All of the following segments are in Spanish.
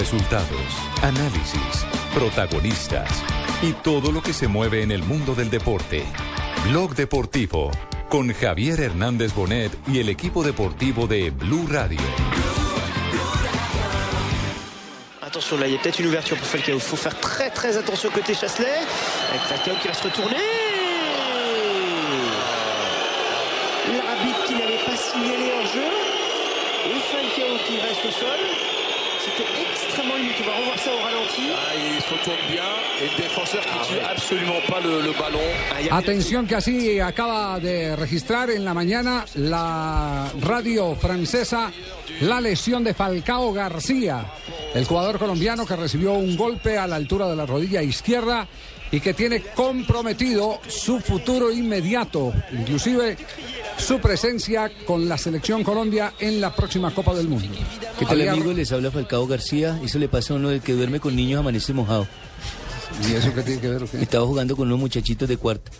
Resultados, análisis, protagonistas y todo lo que se mueve en el mundo del deporte. Blog Deportivo con Javier Hernández Bonet y el equipo deportivo de Blue Radio. Attention, là, il y a peut-être une ouverture pour Falcao. Il faut faire très très attention côté Chasselet. Avec Falcao qui va se retourner. L'arbitre qui n'avait pas signalé en jeu. Et Falcao qui reste au sol. C'était extrêmement limite. On va revoir ça au ralenti. Ah, il se retourne bien. Et le défenseur qui tire absolument pas le, le ballon. Ah, il y a- Atención que así acaba de registrar en la mañana la radio francesa la lesión de Falcao García, el jugador colombiano que recibió un golpe a la altura de la rodilla izquierda y que tiene comprometido su futuro inmediato, inclusive su presencia con la selección Colombia en la próxima Copa del Mundo. ¿Qué tal Había- amigo? Les habla Falcao García. Eso le pasa a uno del que duerme con niños amanece mojado. ¿Y eso qué tiene que ver? Estaba jugando con unos muchachitos de cuarta.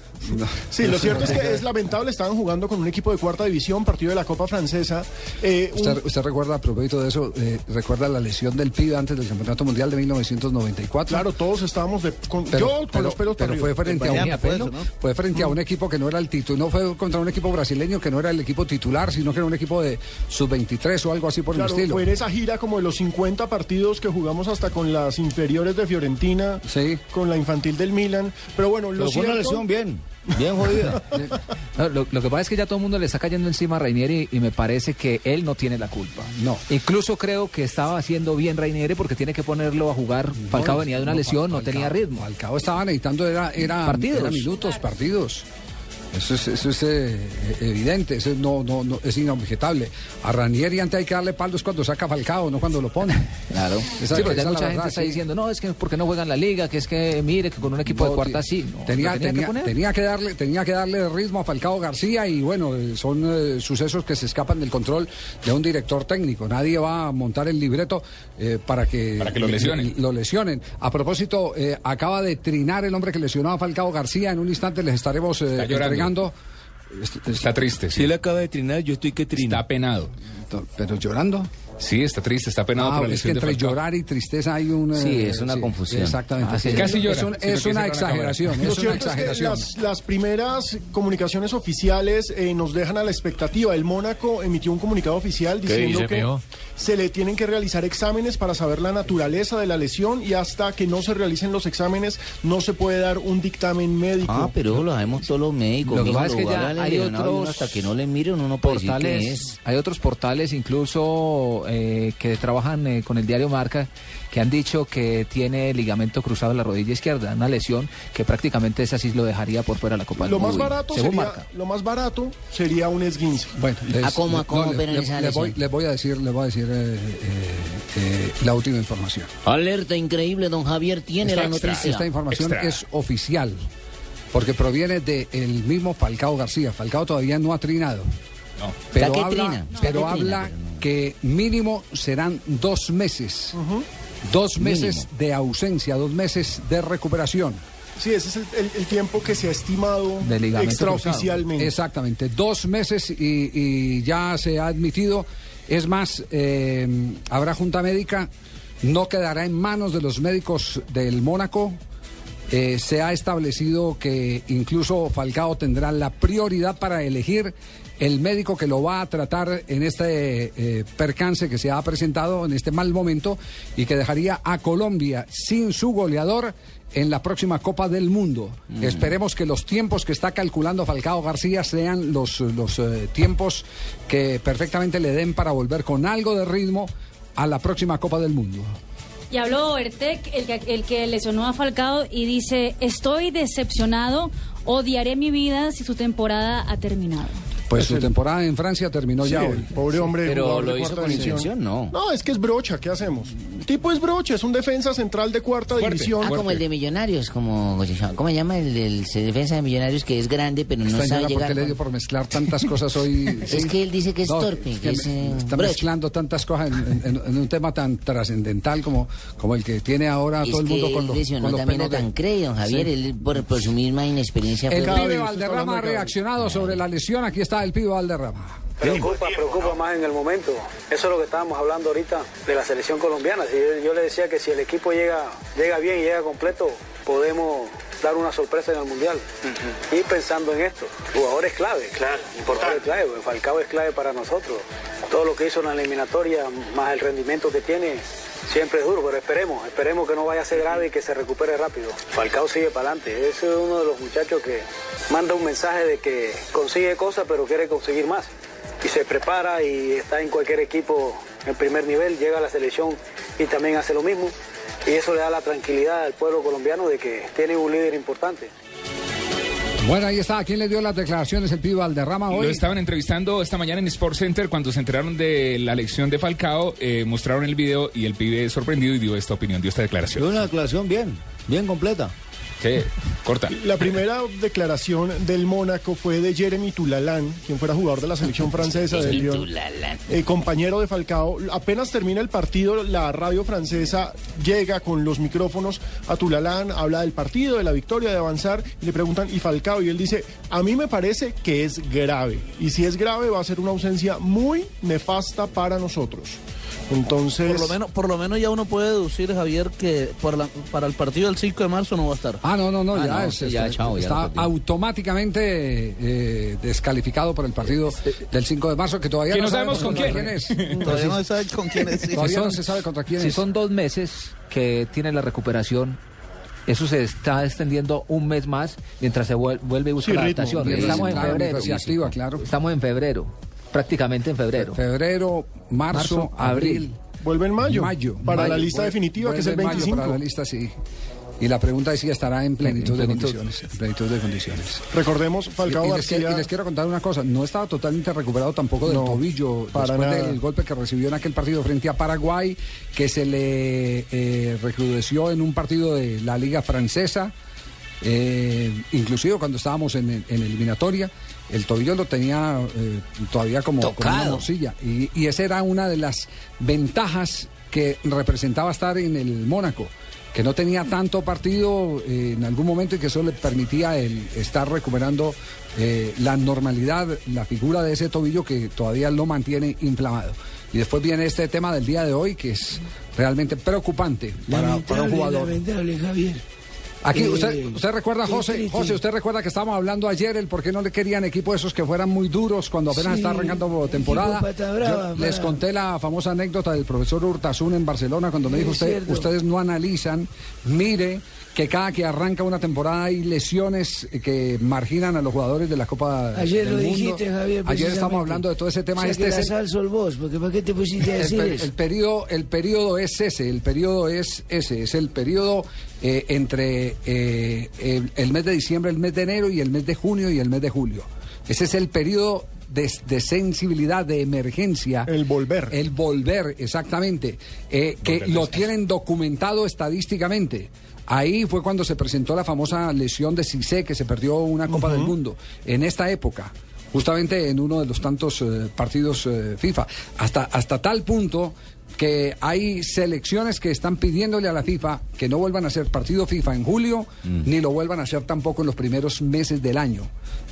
Sí, lo cierto es que es lamentable, estaban jugando con un equipo de cuarta división, partido de la Copa Francesa. Eh, un- ¿Usted, usted recuerda, a propósito de eso, eh, recuerda la lesión del pibe antes del Campeonato Mundial de 1994? claro, todos estábamos de, con, Pero, yo con pero- los pelos para pero fue frente a un Miami fue eso, ¿no? fue frente a un equipo que no era el título, no fue contra un equipo brasileño que no era el equipo titular, sino que era un equipo de sub-23 o algo así por Claro, el estilo. fue en esa gira como de los 50 partidos que jugamos hasta con las inferiores de Fiorentina, Sí. Con la infantil del Milan. Pero bueno, lo Pero fue una cierto- lesión bien, bien jodida. No, lo, lo que pasa es que ya todo el mundo le está cayendo encima a Rainieri y me parece que él no tiene la culpa. No. Incluso creo que estaba haciendo bien Rainieri porque tiene que ponerlo a jugar. Falcao venía de una No, lesión, no Falcao- tenía ritmo. Falcao estaba necesitando era, era, Partidos. era minutos, partidos. Eso es, eso es eh, evidente, eso no, no, no, es inobjetable. A Ranieri antes hay que darle palos cuando saca a Falcao, no cuando lo pone. Claro. Esa- sí, pero ya es mucha verdad, gente está sí. diciendo, no, es que porque no juegan la liga, que es que mire, que con un equipo de cuarta sí. No, tenía, tenía, que tenía que darle, tenía que darle ritmo a Falcao García y bueno, son eh, sucesos que se escapan del control de un director técnico. Nadie va a montar el libreto eh, para que, Para que lo lesionen. lo lesionen. A propósito, eh, acaba de trinar el hombre que lesionó a Falcao García. En un instante les estaremos eh, Está triste, Si sí. él acaba de trinar, yo estoy que trino. Está penado. pero llorando. Sí, está triste, está penado Ah, por la es que entre llorar y tristeza hay un. Sí, eh, es una confusión. Exactamente. Ah, sí. Casi es, llora, un- sí, es una exageración. Es una cierto es que exageración. las, las primeras comunicaciones oficiales eh, nos dejan a la expectativa. El Mónaco emitió un comunicado oficial diciendo dice, que se le tienen que realizar exámenes para saber la naturaleza de la lesión y hasta que no se realicen los exámenes no se puede dar un dictamen médico. Ah, pero eso lo sabemos todos los médicos. Lo que pasa es que ya hay otros Hasta que no le mire, uno no puede decir qué portales, es. hay otros portales incluso eh, que trabajan eh, con el diario Marca que han dicho que tiene ligamento cruzado en la rodilla izquierda, una lesión que prácticamente esa sí lo dejaría por fuera de la Copa del lo más Mundo, barato según sería Marca. lo más barato sería un esguince. Bueno, les, ¿A cómo, a cómo operan le- esa le voy, lesión? le voy a decir, le voy a decir eh, eh, eh, la última información. Alerta increíble, don Javier tiene Esta, la noticia. esta información Extra. es oficial, porque proviene del mismo Falcao García. Falcao todavía no ha trinado. No. Pero habla, trina, está pero que trina, habla pero no. Que mínimo serán dos meses. Dos meses de ausencia, dos meses de recuperación. Sí, ese es el, el- el tiempo que se ha estimado extraoficialmente. Exactamente, dos meses y, y ya se ha admitido. Es más, eh, habrá junta médica, no quedará en manos de los médicos del Mónaco. Eh, se ha establecido que incluso Falcao tendrá la prioridad para elegir el médico que lo va a tratar en este eh, percance que se ha presentado, en este mal momento, y que dejaría a Colombia sin su goleador en la próxima Copa del Mundo. Esperemos que los tiempos que está calculando Falcao García sean los, los eh, tiempos que perfectamente le den para volver con algo de ritmo a la próxima Copa del Mundo. Y habló Ertec, el que, el que lesionó a Falcao, y dice, estoy decepcionado, odiaré mi vida si su temporada ha terminado. Pues Es su el- temporada en Francia terminó Sí, ya hoy. pobre hombre. Pero lo hizo cuarta con división. intención, no. No, es que es brocha, ¿qué hacemos? El tipo es brocha, es un defensa central de cuarta Fuerte. división. Ah, como el de Millonarios, como ¿cómo se llama el del se- defensa de Millonarios que es grande pero no sabe señora, ¿por llegar? qué le dio por mezclar tantas cosas hoy? Es que él dice que es torpe, es que que es, me- eh, está brocha. mezclando tantas cosas en, en- en un tema tan trascendental como, como el que tiene ahora Es todo el que mundo con los, lesionó con los también a de- Tancredi, don Javier, Sí. él por, por su misma inexperiencia El pibe Valderrama ha reaccionado sobre la lesión. Aquí está el pibe Valderrama. Preocupa, preocupa más en el momento. Eso es lo que estábamos hablando ahorita de la selección colombiana. Si yo, yo le decía que si el equipo llega, llega bien y llega completo, podemos dar una sorpresa en el Mundial. Y pensando en esto, jugadores clave. Claro, importante. clave, Falcao es clave para nosotros. Todo lo que hizo en la eliminatoria, más el rendimiento que tiene, siempre es duro, pero esperemos, esperemos que no vaya a ser grave y que se recupere rápido. Falcao sigue para adelante. Es uno de los muchachos que manda un mensaje de que consigue cosas, pero quiere conseguir más. Y se prepara y está en cualquier equipo en primer nivel, llega a la selección y también hace lo mismo. Y eso le da la tranquilidad al pueblo colombiano de que tiene un líder importante. Bueno, ahí está. ¿Quién le dio las declaraciones el pibe Valderrama hoy? Lo estaban entrevistando esta mañana en Sports Center cuando se enteraron de la elección de Falcao, eh, mostraron el video y el pibe sorprendido y dio esta opinión, dio esta declaración. Dio una declaración bien, bien completa. Sí, corta. La primera declaración del Mónaco fue de Jeremy Tulalán, quien fuera jugador de la selección francesa de Lyon. Eh, compañero de Falcao. Apenas termina el partido, la radio francesa llega con los micrófonos a Tulalán, habla del partido, de la victoria, de avanzar, y le preguntan, ¿y Falcao? Y él dice, a mí me parece que es grave. Y si es grave, va a ser una ausencia muy nefasta para nosotros. Entonces. Por lo menos, por lo menos ya uno puede deducir, Javier, que por la- para el partido del 5 de marzo no va a estar. Ah, no, no, no, Ah, ya, no, es- está, ya, chao, ya está perdió. automáticamente eh, descalificado por el partido del 5 de marzo, que todavía Que no, no sabemos con quién. es. Todavía no se sabe con quién es. sí. Todavía Si no se sabe contra quién si es. son dos meses que tiene la recuperación, eso se está extendiendo un mes más mientras se vuel- vuelve y busca Sí, la ritmo, adaptación. Estamos en febrero. claro. Estamos en febrero, prácticamente en febrero. Febrero, marzo, Marzo, abril. abril. Vuelve en mayo. Mayo. Para la lista Vuelve- definitiva, que es el vuelve en mayo 25. Para la lista, sí. Y la pregunta es si estará en plenitud, En plenitud. de condiciones. En plenitud de condiciones. Recordemos, Falcao y, y les, que- García. y les quiero contar una cosa, no estaba totalmente recuperado tampoco del No, tobillo para después nada. del golpe que recibió en aquel partido frente a Paraguay, que se le eh, recrudeció en un partido de la Liga Francesa, eh, inclusive cuando estábamos en, en eliminatoria, el tobillo lo tenía eh, todavía como, como una morcilla. Y, y esa era una de las ventajas que representaba estar en el Mónaco que no tenía tanto partido eh, en algún momento y que eso le permitía el estar recuperando eh, la normalidad, la figura de ese tobillo que todavía lo mantiene inflamado. Y después viene este tema del día de hoy que es realmente preocupante para, para un jugador. lamentable, Javier. Aquí, Eh, usted, usted recuerda, José. José, usted recuerda que estábamos hablando ayer el por qué no le querían equipos esos que fueran muy duros cuando apenas Sí, está arrancando temporada. brava, Yo les conté la famosa anécdota del profesor Hurtasun en Barcelona cuando me dijo usted, ustedes no analizan, mire que cada que arranca una temporada hay lesiones que marginan a los jugadores de la Copa Ayer del lo Mundo. dijiste, Javier. Ayer estamos hablando de todo ese tema. O sea, este que es el- sos vos, porque ¿para qué te pusiste a el, decir per- eso? el periodo, el periodo es ese, el periodo es ese, es el periodo eh, entre eh, el, el mes de diciembre, el mes de enero y el mes de junio y el mes de julio. Ese es el periodo de, de sensibilidad, de emergencia. El volver. El volver, exactamente. eh, que lo tienen documentado estadísticamente. Ahí fue cuando se presentó la famosa lesión de Cissé, que se perdió una Copa del Mundo. En esta época, justamente en uno de los tantos eh, partidos eh, FIFA. Hasta, hasta tal punto que hay selecciones que están pidiéndole a la FIFA que no vuelvan a hacer partido FIFA en julio, ni lo vuelvan a hacer tampoco en los primeros meses del año,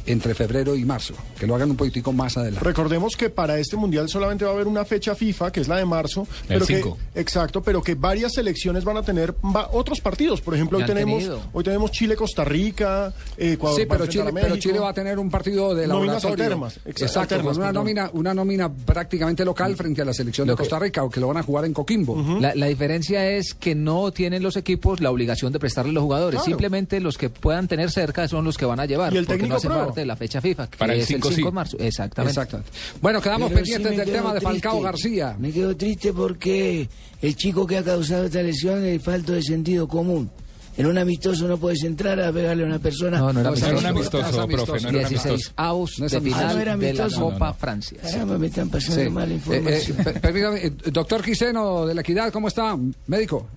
entre febrero y marzo. Que lo hagan un poquitico más adelante. Recordemos que para este mundial solamente va a haber una fecha FIFA, que es la de marzo. El pero que, cinco. exacto, pero que varias selecciones van a tener va- otros partidos. Por ejemplo, hoy tenemos, tenido. hoy tenemos Chile-Costa Rica, eh, Ecuador. Sí, a pero Chile, a pero. Chile va a tener un partido de Nóminas laboratorio. alternas, exa- Exacto, alternas, con una perdón. nómina, una nómina prácticamente local frente a la selección de Lo que- Costa Rica, o que lo van a jugar en Coquimbo. La, la diferencia es que no tienen los equipos la obligación de prestarle los jugadores. Claro. Simplemente los que puedan tener cerca son los que van a llevar. Y el porque técnico no. Parte de la fecha FIFA, que Para el es 5 el 5 sí. de marzo. Exactamente. Exactamente. Bueno, quedamos Pero pendientes del tema de Falcao. García. Me quedo triste porque el chico que ha causado esta lesión es falto de sentido común. En un amistoso no puedes entrar a pegarle a una persona. No, no era No amistoso. profe, no era un 16 amistoso. avos No de final Ah, no era de la amistoso. Copa No, no. Francia. Caramba, me están pasando Sí. mala Eh, información. eh, per- permítame, doctor Quiseno de la Equidad, ¿cómo está? Médico.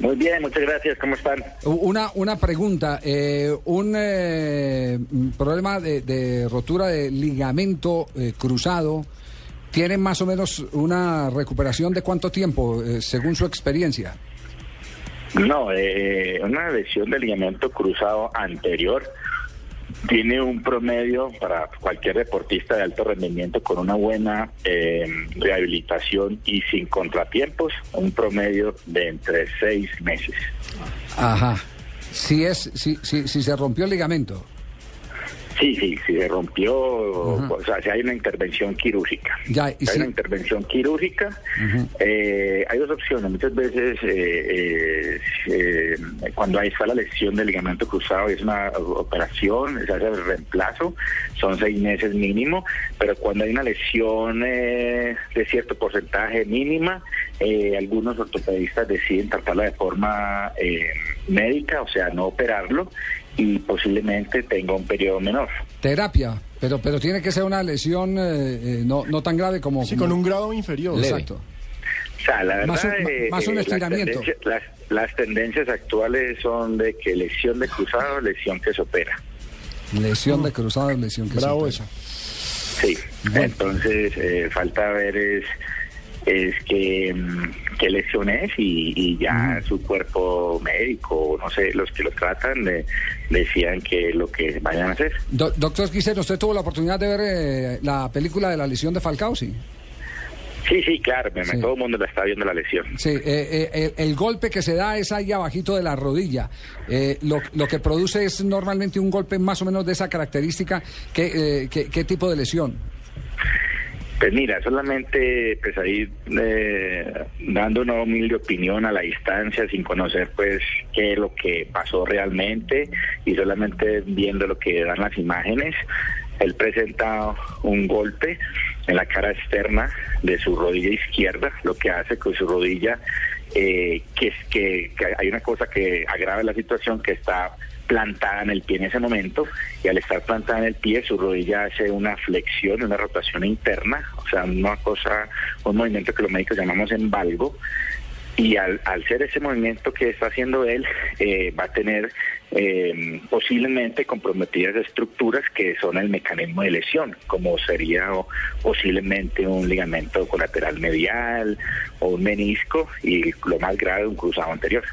Muy bien, muchas gracias. ¿Cómo están? Una, una pregunta, eh, un eh, problema de, de rotura de ligamento eh, cruzado, ¿tiene más o menos una recuperación de cuánto tiempo, eh, según su experiencia? No, eh, una lesión de ligamento cruzado anterior tiene un promedio para cualquier deportista de alto rendimiento con una buena eh, rehabilitación y sin contratiempos, un promedio de entre seis meses. Ajá. Si es, si, si, si se rompió el ligamento. Sí, sí, sí, se rompió, o sea, si hay una intervención quirúrgica. Ya, hay una intervención quirúrgica, eh, hay dos opciones. Muchas veces, eh, eh, eh, cuando ahí está la lesión del ligamento cruzado, es una operación, se hace el reemplazo, son seis meses mínimo, pero cuando hay una lesión eh, de cierto porcentaje mínima, eh, algunos ortopedistas deciden tratarla de forma eh, médica, o sea, no operarlo, y posiblemente tenga un periodo menor. Terapia, pero, pero tiene que ser una lesión eh, eh, no, no tan grave como... Sí, con un grado inferior. Exacto. O sea, la verdad, Más un- eh, más un eh, las estiramiento. tendencias- Las, las tendencias actuales son de que lesión de cruzado, lesión que se opera. Lesión de cruzado, lesión que Bravo se opera. Sí, entonces eh, falta ver es, es que, mm, qué lesión es y, y ya su cuerpo médico, no sé, los que lo tratan, eh, decían que lo que vayan a hacer. Do- doctor Quiseno, ¿usted tuvo la oportunidad de ver eh, la película de la lesión de Falcao? Sí. Sí, sí, claro, todo el mundo la está viendo la lesión. Sí, eh, eh, el, el golpe que se da es ahí abajito de la rodilla. Eh, lo, lo que produce es normalmente un golpe más o menos de esa característica. ¿Qué, eh, qué, qué tipo de lesión? Pues mira, solamente pues ahí eh, dando una humilde opinión a la distancia sin conocer pues qué es lo que pasó realmente y solamente viendo lo que dan las imágenes, él presenta un golpe en la cara externa de su rodilla izquierda, lo que hace que su rodilla, eh, que es que, que hay una cosa que agrava la situación que está plantada en el pie en ese momento y al estar plantada en el pie su rodilla hace una flexión, una rotación interna, o sea, una cosa, un movimiento que los médicos llamamos embalgo y al, al ser ese movimiento que está haciendo él eh, va a tener eh, posiblemente comprometidas estructuras que son el mecanismo de lesión, como sería posiblemente un ligamento colateral medial o un menisco y lo más grave un cruzado anterior.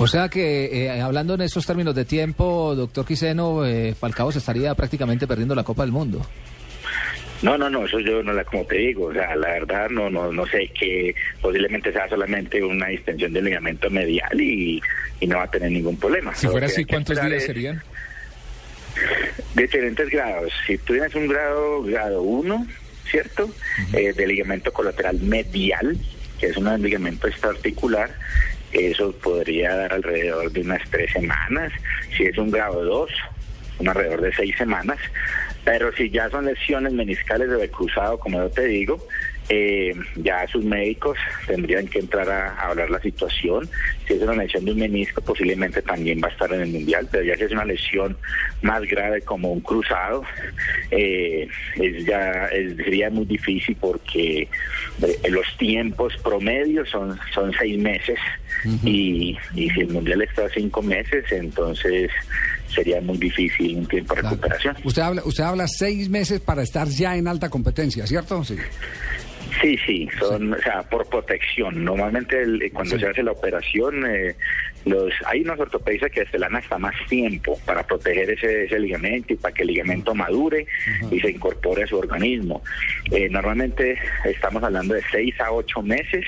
O sea que, eh, hablando en estos términos de tiempo, doctor Quiseno, eh, Falcao se estaría prácticamente perdiendo la Copa del Mundo. No, no, no, eso yo no la, como te digo, o sea, la verdad no, no, no sé que posiblemente sea solamente una distensión del ligamento medial y, y no va a tener ningún problema. Si Lo fuera así, ¿cuántos días es serían? De diferentes grados. Si tú tienes un grado, grado 1, ¿cierto? Eh, de ligamento colateral medial, que es un ligamento extraarticular, eso podría dar alrededor de unas tres semanas. Si es un grado 2, un alrededor de seis semanas. Pero si ya son lesiones meniscales de cruzado, como yo te digo, eh, ya sus médicos tendrían que entrar a, hablar la situación. Si es una lesión de un menisco, posiblemente también va a estar en el mundial, pero ya si es una lesión más grave como un cruzado, eh, es ya es- sería muy difícil porque eh, los tiempos promedios son, son seis meses y, y si el mundial está a cinco meses, entonces sería muy difícil un tiempo de recuperación. Usted habla, usted habla seis meses para estar ya en alta competencia, ¿cierto? Sí. Sí, sí, son, o sea, por protección. Normalmente el- eh, cuando se hace la operación, eh, los hay unos ortopedistas que se dan hasta más tiempo para proteger ese, ese ligamento y para que el ligamento madure y se incorpore a su organismo. Eh, normalmente estamos hablando de seis a ocho meses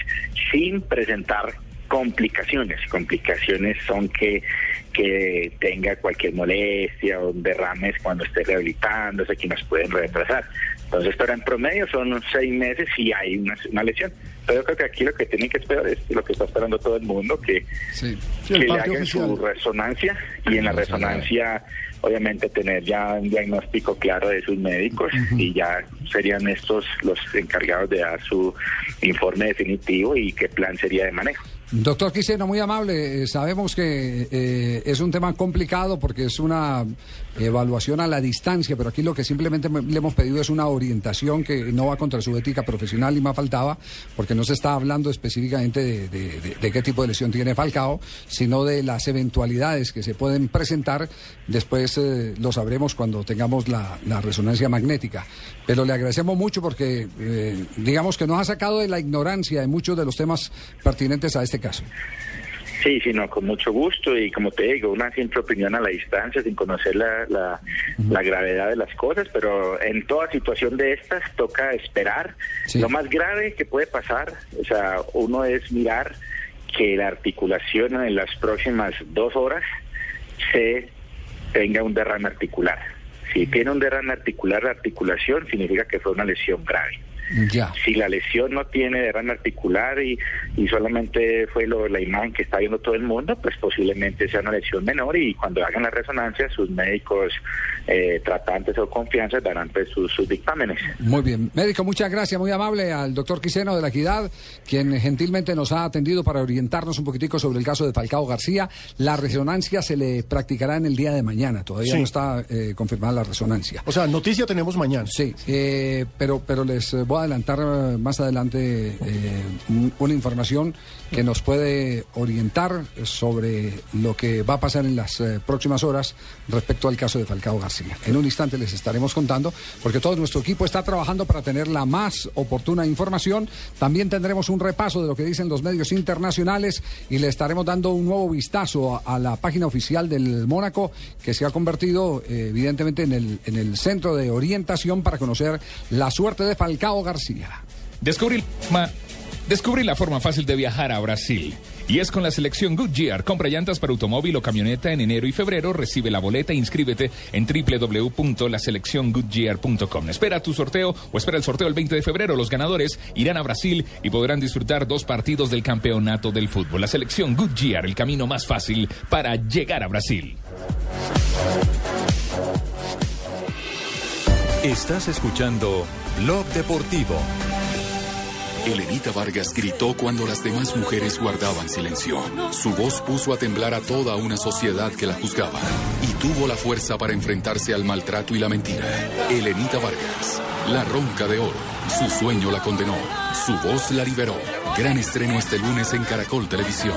sin presentar complicaciones. Complicaciones son que, que tenga cualquier molestia o derrames cuando esté rehabilitándose que nos pueden retrasar. Entonces, pero en promedio son seis meses y hay una, una lesión. Pero yo creo que aquí lo que tienen que esperar es lo que está esperando todo el mundo, que, Sí, que le hagan su resonancia y en la resonancia obviamente tener ya un diagnóstico claro de sus médicos y ya serían estos los encargados de dar su informe definitivo y qué plan sería de manejo. Doctor Quiseno, muy amable. Eh, sabemos que eh, es un tema complicado porque es una evaluación a la distancia, pero aquí lo que simplemente me- le hemos pedido es una orientación que no va contra su ética profesional y más faltaba, porque no se está hablando específicamente de, qué tipo de lesión tiene Falcao, sino de las eventualidades que se pueden presentar. Después eh, lo sabremos cuando tengamos la, resonancia magnética. Pero le agradecemos mucho porque, eh, digamos que nos ha sacado de la ignorancia de muchos de los temas pertinentes a este caso. Sí, sí, no, con mucho gusto y como te digo, una simple opinión a la distancia, sin conocer la, la, la gravedad de las cosas, pero en toda situación de estas toca esperar. Lo más grave que puede pasar, o sea, uno es mirar que la articulación en las próximas dos horas se tenga un derrame articular. Si tiene un derrame articular, la articulación significa que fue una lesión grave. Ya. Si la lesión no tiene derrame articular y, y solamente fue lo, la imagen que está viendo todo el mundo, pues posiblemente sea una lesión menor y cuando hagan la resonancia sus médicos eh, tratantes o confianza darán pues sus, sus dictámenes. Muy bien. Médico, muchas gracias, muy amable al doctor Quiseno de la Equidad, quien gentilmente nos ha atendido para orientarnos un poquitico sobre el caso de Falcao García. La resonancia se le practicará en el día de mañana, todavía Sí. no está eh, confirmada la resonancia. O sea, noticia tenemos mañana. Sí, eh, pero, pero les voy a adelantar eh, más adelante eh, un- una información que nos puede orientar sobre lo que va a pasar en las eh, próximas horas respecto al caso de Falcao García. En un instante les estaremos contando, porque todo nuestro equipo está trabajando para tener la más oportuna información. También tendremos un repaso de lo que dicen los medios internacionales y le estaremos dando un nuevo vistazo a, la página oficial del Mónaco, que se ha convertido evidentemente en el, en el centro de orientación para conocer la suerte de Falcao García. Descubrí, descubrí la forma fácil de viajar a Brasil. Y es con la selección Goodyear. Compra llantas para automóvil o camioneta en enero y febrero. Recibe la boleta e inscríbete en www.laselecciongoodyear.com. Espera tu sorteo o espera el sorteo el 20 de febrero. Los ganadores irán a Brasil y podrán disfrutar dos partidos del campeonato del fútbol. La selección Goodyear, el camino más fácil para llegar a Brasil. Estás escuchando Blog Deportivo. Elenita Vargas gritó cuando las demás mujeres guardaban silencio. Su voz puso a temblar a toda una sociedad que la juzgaba y tuvo la fuerza para enfrentarse al maltrato y la mentira. Elenita Vargas, la ronca de oro. Su sueño la condenó, su voz la liberó. Gran estreno este lunes en Caracol Televisión.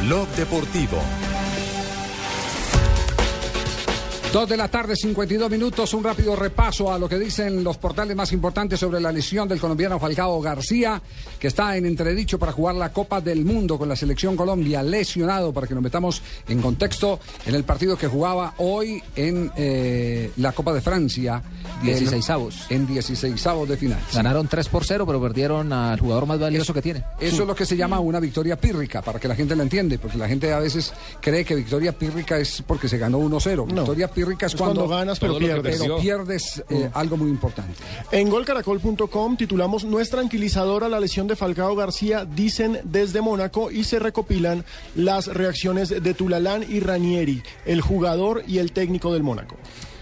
Blog Deportivo. Dos de la tarde, 52 minutos, un rápido repaso a lo que dicen los portales más importantes sobre la lesión del colombiano Falcao García, que está en entredicho para jugar la Copa del Mundo con la selección Colombia, lesionado, para que nos metamos en contexto, en el partido que jugaba hoy en eh, la Copa de Francia. Dieciseisavos. En 16 de final. Ganaron 3 por 0, pero perdieron al jugador más valioso que tiene. Eso es lo que se llama una victoria pírrica, para que la gente la entiende, porque la gente a veces cree que victoria pírrica es porque se ganó 1-0. Victoria pírrica cuando ganas, pero pierdes. Pero pierdes eh, algo muy importante. En golcaracol.com titulamos No es tranquilizadora la lesión de Falcao García, dicen desde Mónaco y se recopilan las reacciones de Tulalán y Ranieri, el jugador y el técnico del Mónaco.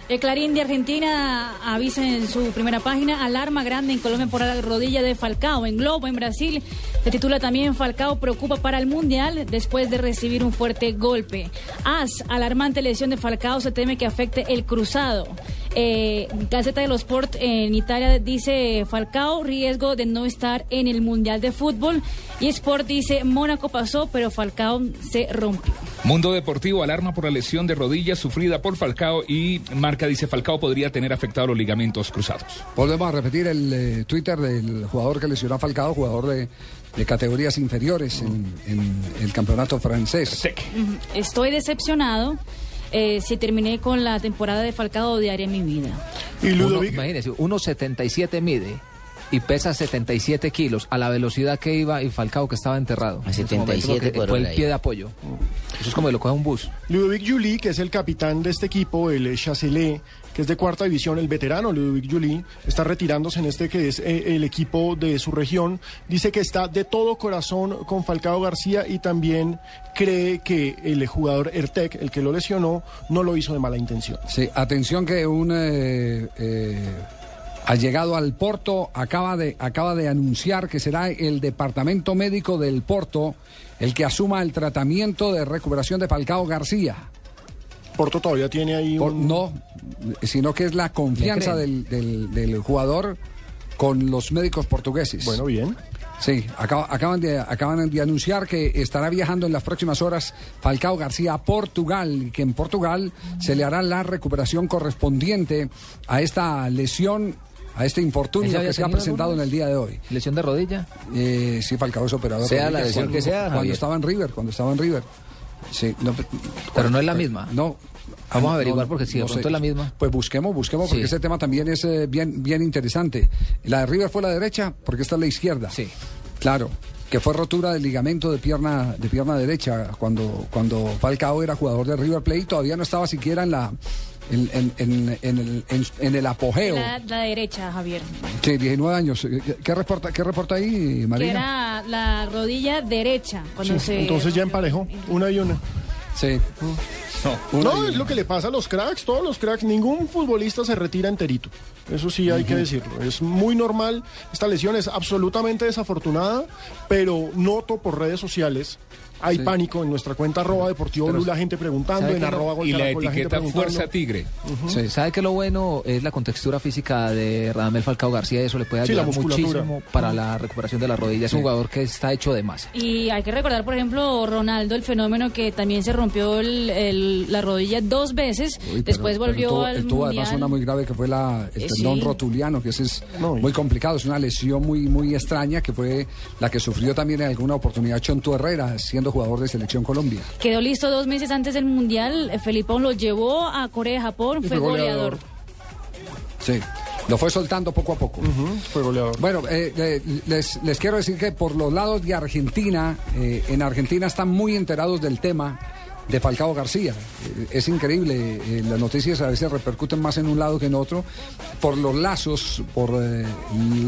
El Clarín de Argentina avisa en su primera página alarma grande en Colombia por la rodilla de Falcao. En Globo, en Brasil, se titula también Falcao preocupa para el Mundial después de recibir un fuerte golpe. AS, alarmante lesión de Falcao, se teme que afecte el cruzado. Eh, Gaceta de los Sport en Italia dice Falcao, riesgo de no estar en el Mundial de Fútbol. Y Sport dice Mónaco pasó, pero Falcao se rompió. Mundo Deportivo alarma por la lesión de rodilla sufrida por Falcao y Marca dice Falcao podría tener afectados los ligamentos cruzados. Volvemos a repetir el eh, Twitter del jugador que lesionó a Falcao, jugador de, de categorías inferiores en, en el campeonato francés. Estoy decepcionado. Eh, si terminé con la temporada de Falcao, odiaría mi vida. Uno, imagínese, 1.77 mide y pesa 77 kilos a la velocidad que iba y Falcao que estaba enterrado. A 77 por Fue el pie de apoyo. Eso es como lo coge un bus. Ludovic Juli, que es el capitán de este equipo, el Chacelet, que es de cuarta división, el veterano Ludovic Juli, está retirándose en este que es eh, el equipo de su región. Dice que está de todo corazón con Falcao García y también cree que el jugador Ertek, el que lo lesionó, no lo hizo de mala intención. Sí, atención que un eh, eh, Ha llegado al Porto, acaba de, acaba de anunciar que será el departamento médico del Porto el que asuma el tratamiento de recuperación de Falcao García. Porto todavía tiene ahí Por- un... no, sino que es la confianza del, del- del jugador con los médicos portugueses. Bueno, bien. Sí, acaba- acaban, de, acaban de anunciar que estará viajando en las próximas horas Falcao García a Portugal y que en Portugal se le hará la recuperación correspondiente a esta lesión, a este infortunio ¿Ella había que se ha presentado en el día de hoy. ¿Lesión de rodilla? Eh, sí, Falcao es operador. de Sea la lesión cuando- que sea, Cuando Javier. estaba en River, cuando estaba en River. Sí, no, Pero no es la misma. No. Vamos a averiguar no, porque si de no pronto es la misma. Pues busquemos, busquemos, porque Sí. ese tema también es eh, bien, bien interesante. La de River fue la derecha, porque esta es la izquierda. Sí. Claro, que fue rotura del ligamento de pierna, de pierna derecha cuando, cuando Falcao era jugador de River Plate, todavía no estaba siquiera en la en, en- en- en el, en- en el apogeo. La, la derecha, Javier. Sí, 19 años. ¿Qué, reporta, qué reporta ahí, Que Marina? era la rodilla derecha. Cuando Sí, se... entonces ya emparejó, una y una. Sí. No, es lo que le pasa a los cracks, todos los cracks, ningún futbolista se retira enterito. Eso sí hay que decirlo. Es muy normal, esta lesión es absolutamente desafortunada, pero noto por redes sociales, hay Sí. pánico en nuestra cuenta arroba deportivo Blue, la gente preguntando, ¿Sabe en no? arroba Y la gente etiqueta preguntando. Fuerza Tigre. Sí, ¿Sabe que lo bueno es la contextura física de Radamel Falcao García? Eso le puede Sí, la ayudar musculatura. muchísimo para la recuperación de la rodilla. Es un jugador que está hecho de masa. Y hay que recordar, por ejemplo, Ronaldo, el fenómeno que también se rompió el- el- la rodilla dos veces, Uy, pero- después pero volvió tuvo, al tuvo además Mundial. una muy grave que fue la, el Eh, tendón sí. rotuliano, que ese es muy complicado, es una lesión muy muy extraña que fue la que sufrió también en alguna oportunidad Chonto Herrera, siendo jugador de Selección Colombia. Quedó listo dos meses antes del Mundial. eh, Felipón lo llevó a Corea-Japón, fue goleador. Sí, lo fue soltando poco a poco. fue goleador. Bueno, eh, eh, les, les quiero decir que por los lados de Argentina, eh, en Argentina están muy enterados del tema de Falcao García. Es increíble, eh, las noticias a veces repercuten más en un lado que en otro, por los lazos, por eh,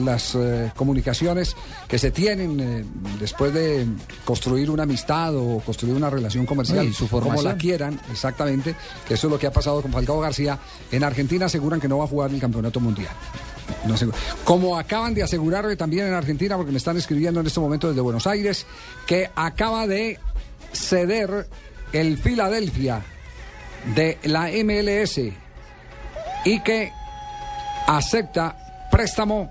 las eh, comunicaciones que se tienen eh, después de construir una amistad o construir una relación comercial, Sí, su como la formación. quieran, exactamente, que eso es lo que ha pasado con Falcao García. En Argentina aseguran que no va a jugar el campeonato mundial. No sé, como acaban de asegurar también en Argentina, porque me están escribiendo en este momento desde Buenos Aires, que acaba de ceder el Filadelfia de la MLS y que acepta préstamo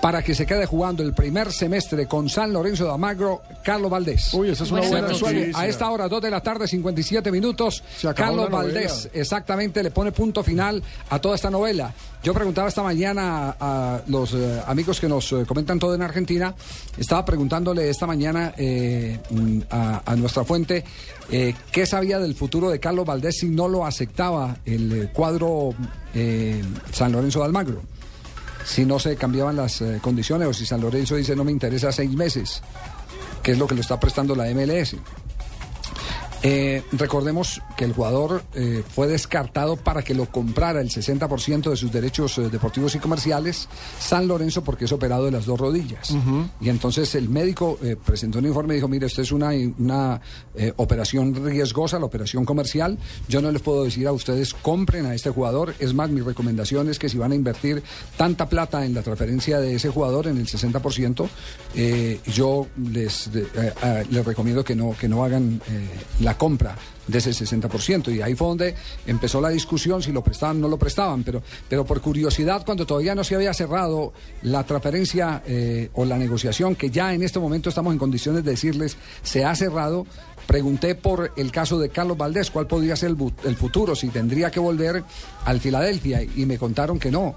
para que se quede jugando el primer semestre con San Lorenzo de Almagro, Carlos Valdés. Uy, esa es una buena noticia. a esta hora, 2 de la tarde, 57 minutos. Carlos. Valdés exactamente le pone punto final a toda esta novela. Yo preguntaba esta mañana a, los eh, amigos que nos eh, comentan todo en Argentina, estaba preguntándole esta mañana eh, mm, a, a nuestra fuente qué sabía del futuro de Carlos Valdés si no lo aceptaba el cuadro San Lorenzo de Almagro. Si no se cambiaban las eh, condiciones o si San Lorenzo dice no me interesa seis meses, que es lo que le está prestando la MLS. Eh, recordemos que el jugador eh, fue descartado para que lo comprara el 60% de sus derechos eh, deportivos y comerciales San Lorenzo porque es operado de las dos rodillas. Y entonces el médico eh, presentó un informe y dijo, mire, esto es una, una operación riesgosa, la operación comercial. Yo no les puedo decir a ustedes, compren a este jugador. Es más, mi recomendación es que si van a invertir tanta plata en la transferencia de ese jugador, en el 60%, eh, yo les, les recomiendo que no, que no hagan eh, la compra de ese 60%. Y ahí fue donde empezó la discusión si lo prestaban o no lo prestaban. Pero, pero por curiosidad, cuando todavía no se había cerrado la transferencia eh, o la negociación, que ya en este momento estamos en condiciones de decirles se ha cerrado, pregunté por el caso de Carlos Valdés, cuál podría ser el, el futuro, si tendría que volver al Filadelfia. Y me contaron que no,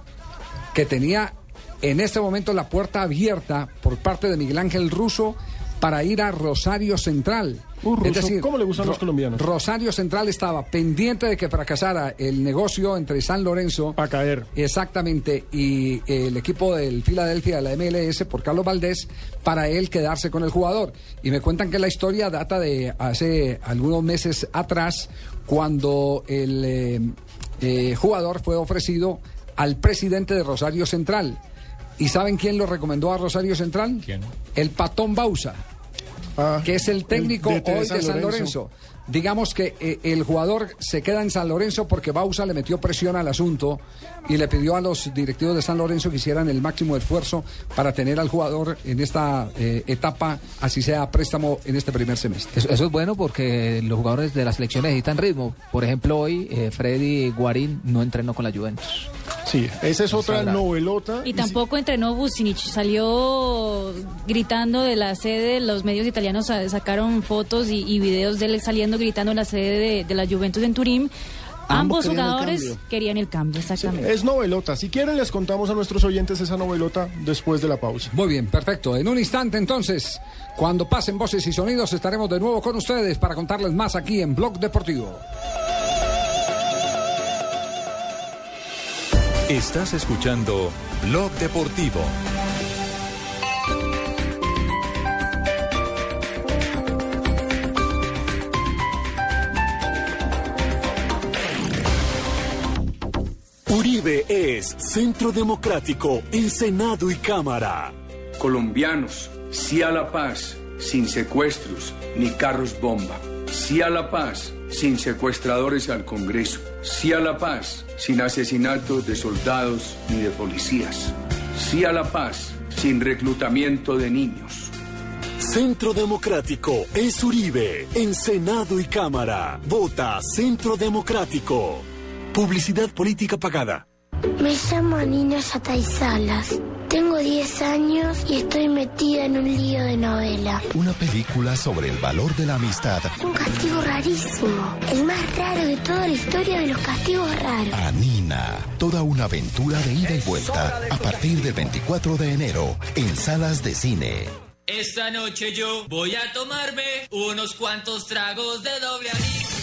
que tenía en este momento la puerta abierta por parte de Miguel Ángel Russo para ir a Rosario Central. Uh, Russo, ¿cómo le gustan los colombianos? Rosario Central estaba pendiente de que fracasara el negocio entre San Lorenzo. A caer. Exactamente. Y el equipo del Filadelfia de la MLS por Carlos Valdés para él quedarse con el jugador. Y me cuentan que la historia data de hace algunos meses atrás cuando el eh, eh, jugador fue ofrecido al presidente de Rosario Central. ¿Y saben quién lo recomendó a Rosario Central? ¿Quién? El Patón Bausa que es el técnico de hoy San de San Lorenzo. Lorenzo. digamos que eh, el jugador se queda en San Lorenzo porque Bausa le metió presión al asunto y le pidió a los directivos de San Lorenzo que hicieran el máximo esfuerzo para tener al jugador en esta eh, etapa, así sea préstamo en este primer semestre. Eso, eso es bueno porque los jugadores de la selección necesitan ritmo. Por ejemplo, hoy eh, Freddy Guarín no entrenó con la Juventus. Sí, esa es otra novelota. Y tampoco entrenó Vucinic, salió gritando de la sede, los medios italianos sa- sacaron fotos y, y videos de él saliendo gritando en la sede de, de la Juventus en Turín. Ambos, Ambos querían el jugadores querían el cambio, exactamente. Es novelota. Si quieren, les contamos a nuestros oyentes esa novelota después de la pausa. Muy bien, perfecto. En un instante entonces, cuando pasen voces y sonidos, estaremos de nuevo con ustedes para contarles más aquí en Blog Deportivo. Estás escuchando Blog Deportivo. Uribe es Centro Democrático en Senado y Cámara. Colombianos, sí a la paz, sin secuestros ni carros bomba. Sí a la paz, sin secuestradores al Congreso. Sí a la paz, sin asesinatos de soldados ni de policías. Sí a la paz, sin reclutamiento de niños. Centro Democrático es Uribe en Senado y Cámara. Vota Centro Democrático. Publicidad política pagada. Me llamo Nina Yatay Salas. Tengo 10 años y estoy metida en un lío de novela. Una película sobre el valor de la amistad. Un castigo rarísimo. El más raro de toda la historia de los castigos raros. Anina. Toda una aventura de ida y vuelta a partir del 24 de enero en salas de cine. Esta noche yo voy a tomarme unos cuantos tragos de doble anís.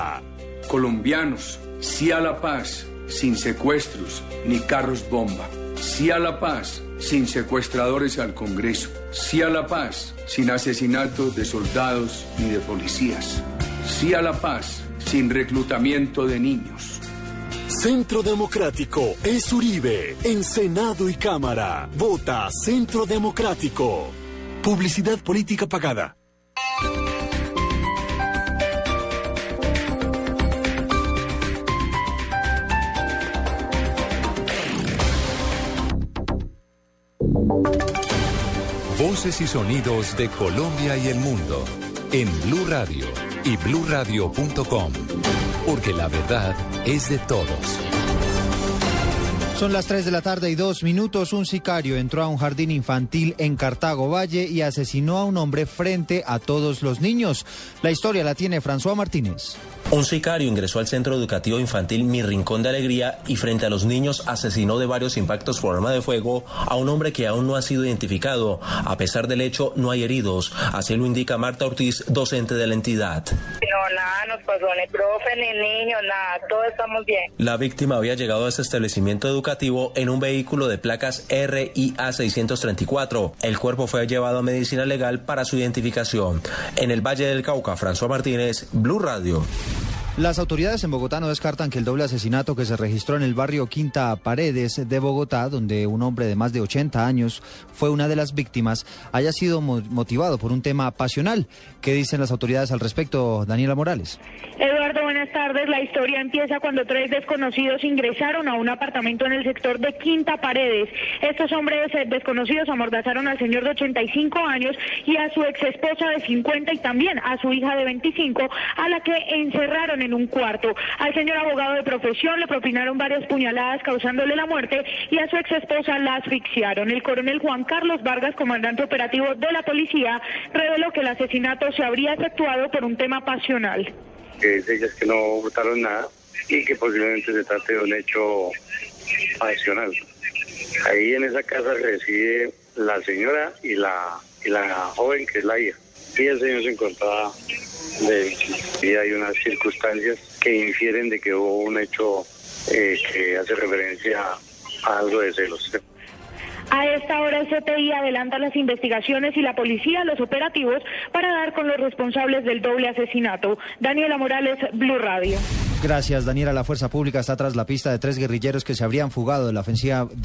Colombianos, sí a la paz, sin secuestros ni carros bomba. Sí a la paz, sin secuestradores al Congreso. Sí a la paz, sin asesinatos de soldados ni de policías. Sí a la paz, sin reclutamiento de niños. Centro Democrático es Uribe en Senado y Cámara. Vota Centro Democrático. Publicidad política pagada. Y sonidos de Colombia y el mundo en Blue Radio y bluradio.com. Porque la verdad es de todos. Son las 3 de la tarde y dos minutos. Un sicario entró a un jardín infantil en Cartago Valle y asesinó a un hombre frente a todos los niños. La historia la tiene François Martínez. Un sicario ingresó al centro educativo infantil Mi Rincón de Alegría y frente a los niños asesinó de varios impactos por arma de fuego a un hombre que aún no ha sido identificado. A pesar del hecho, no hay heridos. Así lo indica Marta Ortiz, docente de la entidad. No, nada nos pasó, ni profe, ni niños, nada, todos estamos bien. La víctima había llegado a este establecimiento educativo en un vehículo de placas RIA 634. El cuerpo fue llevado a medicina legal para su identificación. En el Valle del Cauca, François Martínez, Blue Radio. Las autoridades en Bogotá no descartan que el doble asesinato que se registró en el barrio Quinta Paredes de Bogotá, donde un hombre de más de 80 años fue una de las víctimas, haya sido mo- motivado por un tema pasional. ¿Qué dicen las autoridades al respecto, Daniela Morales? Eduardo, buenas tardes. La historia empieza cuando tres desconocidos ingresaron a un apartamento en el sector de Quinta Paredes. Estos hombres eh, desconocidos amordazaron al señor de 85 años y a su ex esposa de 50 y también a su hija de 25, a la que encerraron en un cuarto. Al señor abogado de profesión le propinaron varias puñaladas causándole la muerte y a su ex esposa la asfixiaron. El coronel Juan Carlos Vargas, comandante operativo de la policía, reveló que el asesinato se habría efectuado por un tema pasional. que es ellas que no votaron nada y que posiblemente se trate de un hecho adicional. Ahí en esa casa reside la señora y la, y la joven que es la hija. Y el señor se encontraba de y hay unas circunstancias que infieren de que hubo un hecho eh, que hace referencia a algo de celos. A esta hora el CTI adelanta las investigaciones y la policía los operativos para dar con los responsables del doble asesinato. Daniela Morales, Blue Radio. Gracias, Daniela. La fuerza pública está tras la pista de tres guerrilleros que se habrían fugado de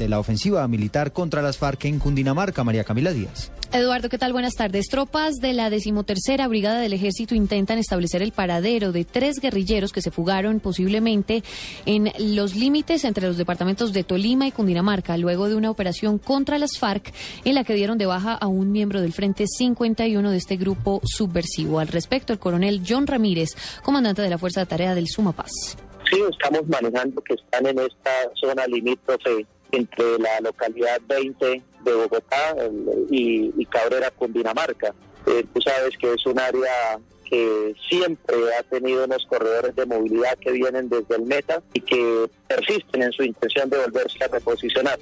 la ofensiva, militar contra las FARC en Cundinamarca. María Camila Díaz. Eduardo, ¿qué tal? Buenas tardes. Tropas de la decimotercera Brigada del Ejército intentan establecer el paradero de tres guerrilleros que se fugaron posiblemente en los límites entre los departamentos de Tolima y Cundinamarca, luego de una operación contra las FARC en la que dieron de baja a un miembro del Frente 51 de este grupo subversivo. Al respecto, el coronel John Ramírez, comandante de la Fuerza de Tarea del Sumapaz. Sí, estamos manejando que están en esta zona limítrofe entre la localidad 20 de Bogotá y, y Cabrera, Cundinamarca. Eh, tú sabes que es un área que siempre ha tenido unos corredores de movilidad que vienen desde el meta y que persisten en su intención de volverse a reposicionar.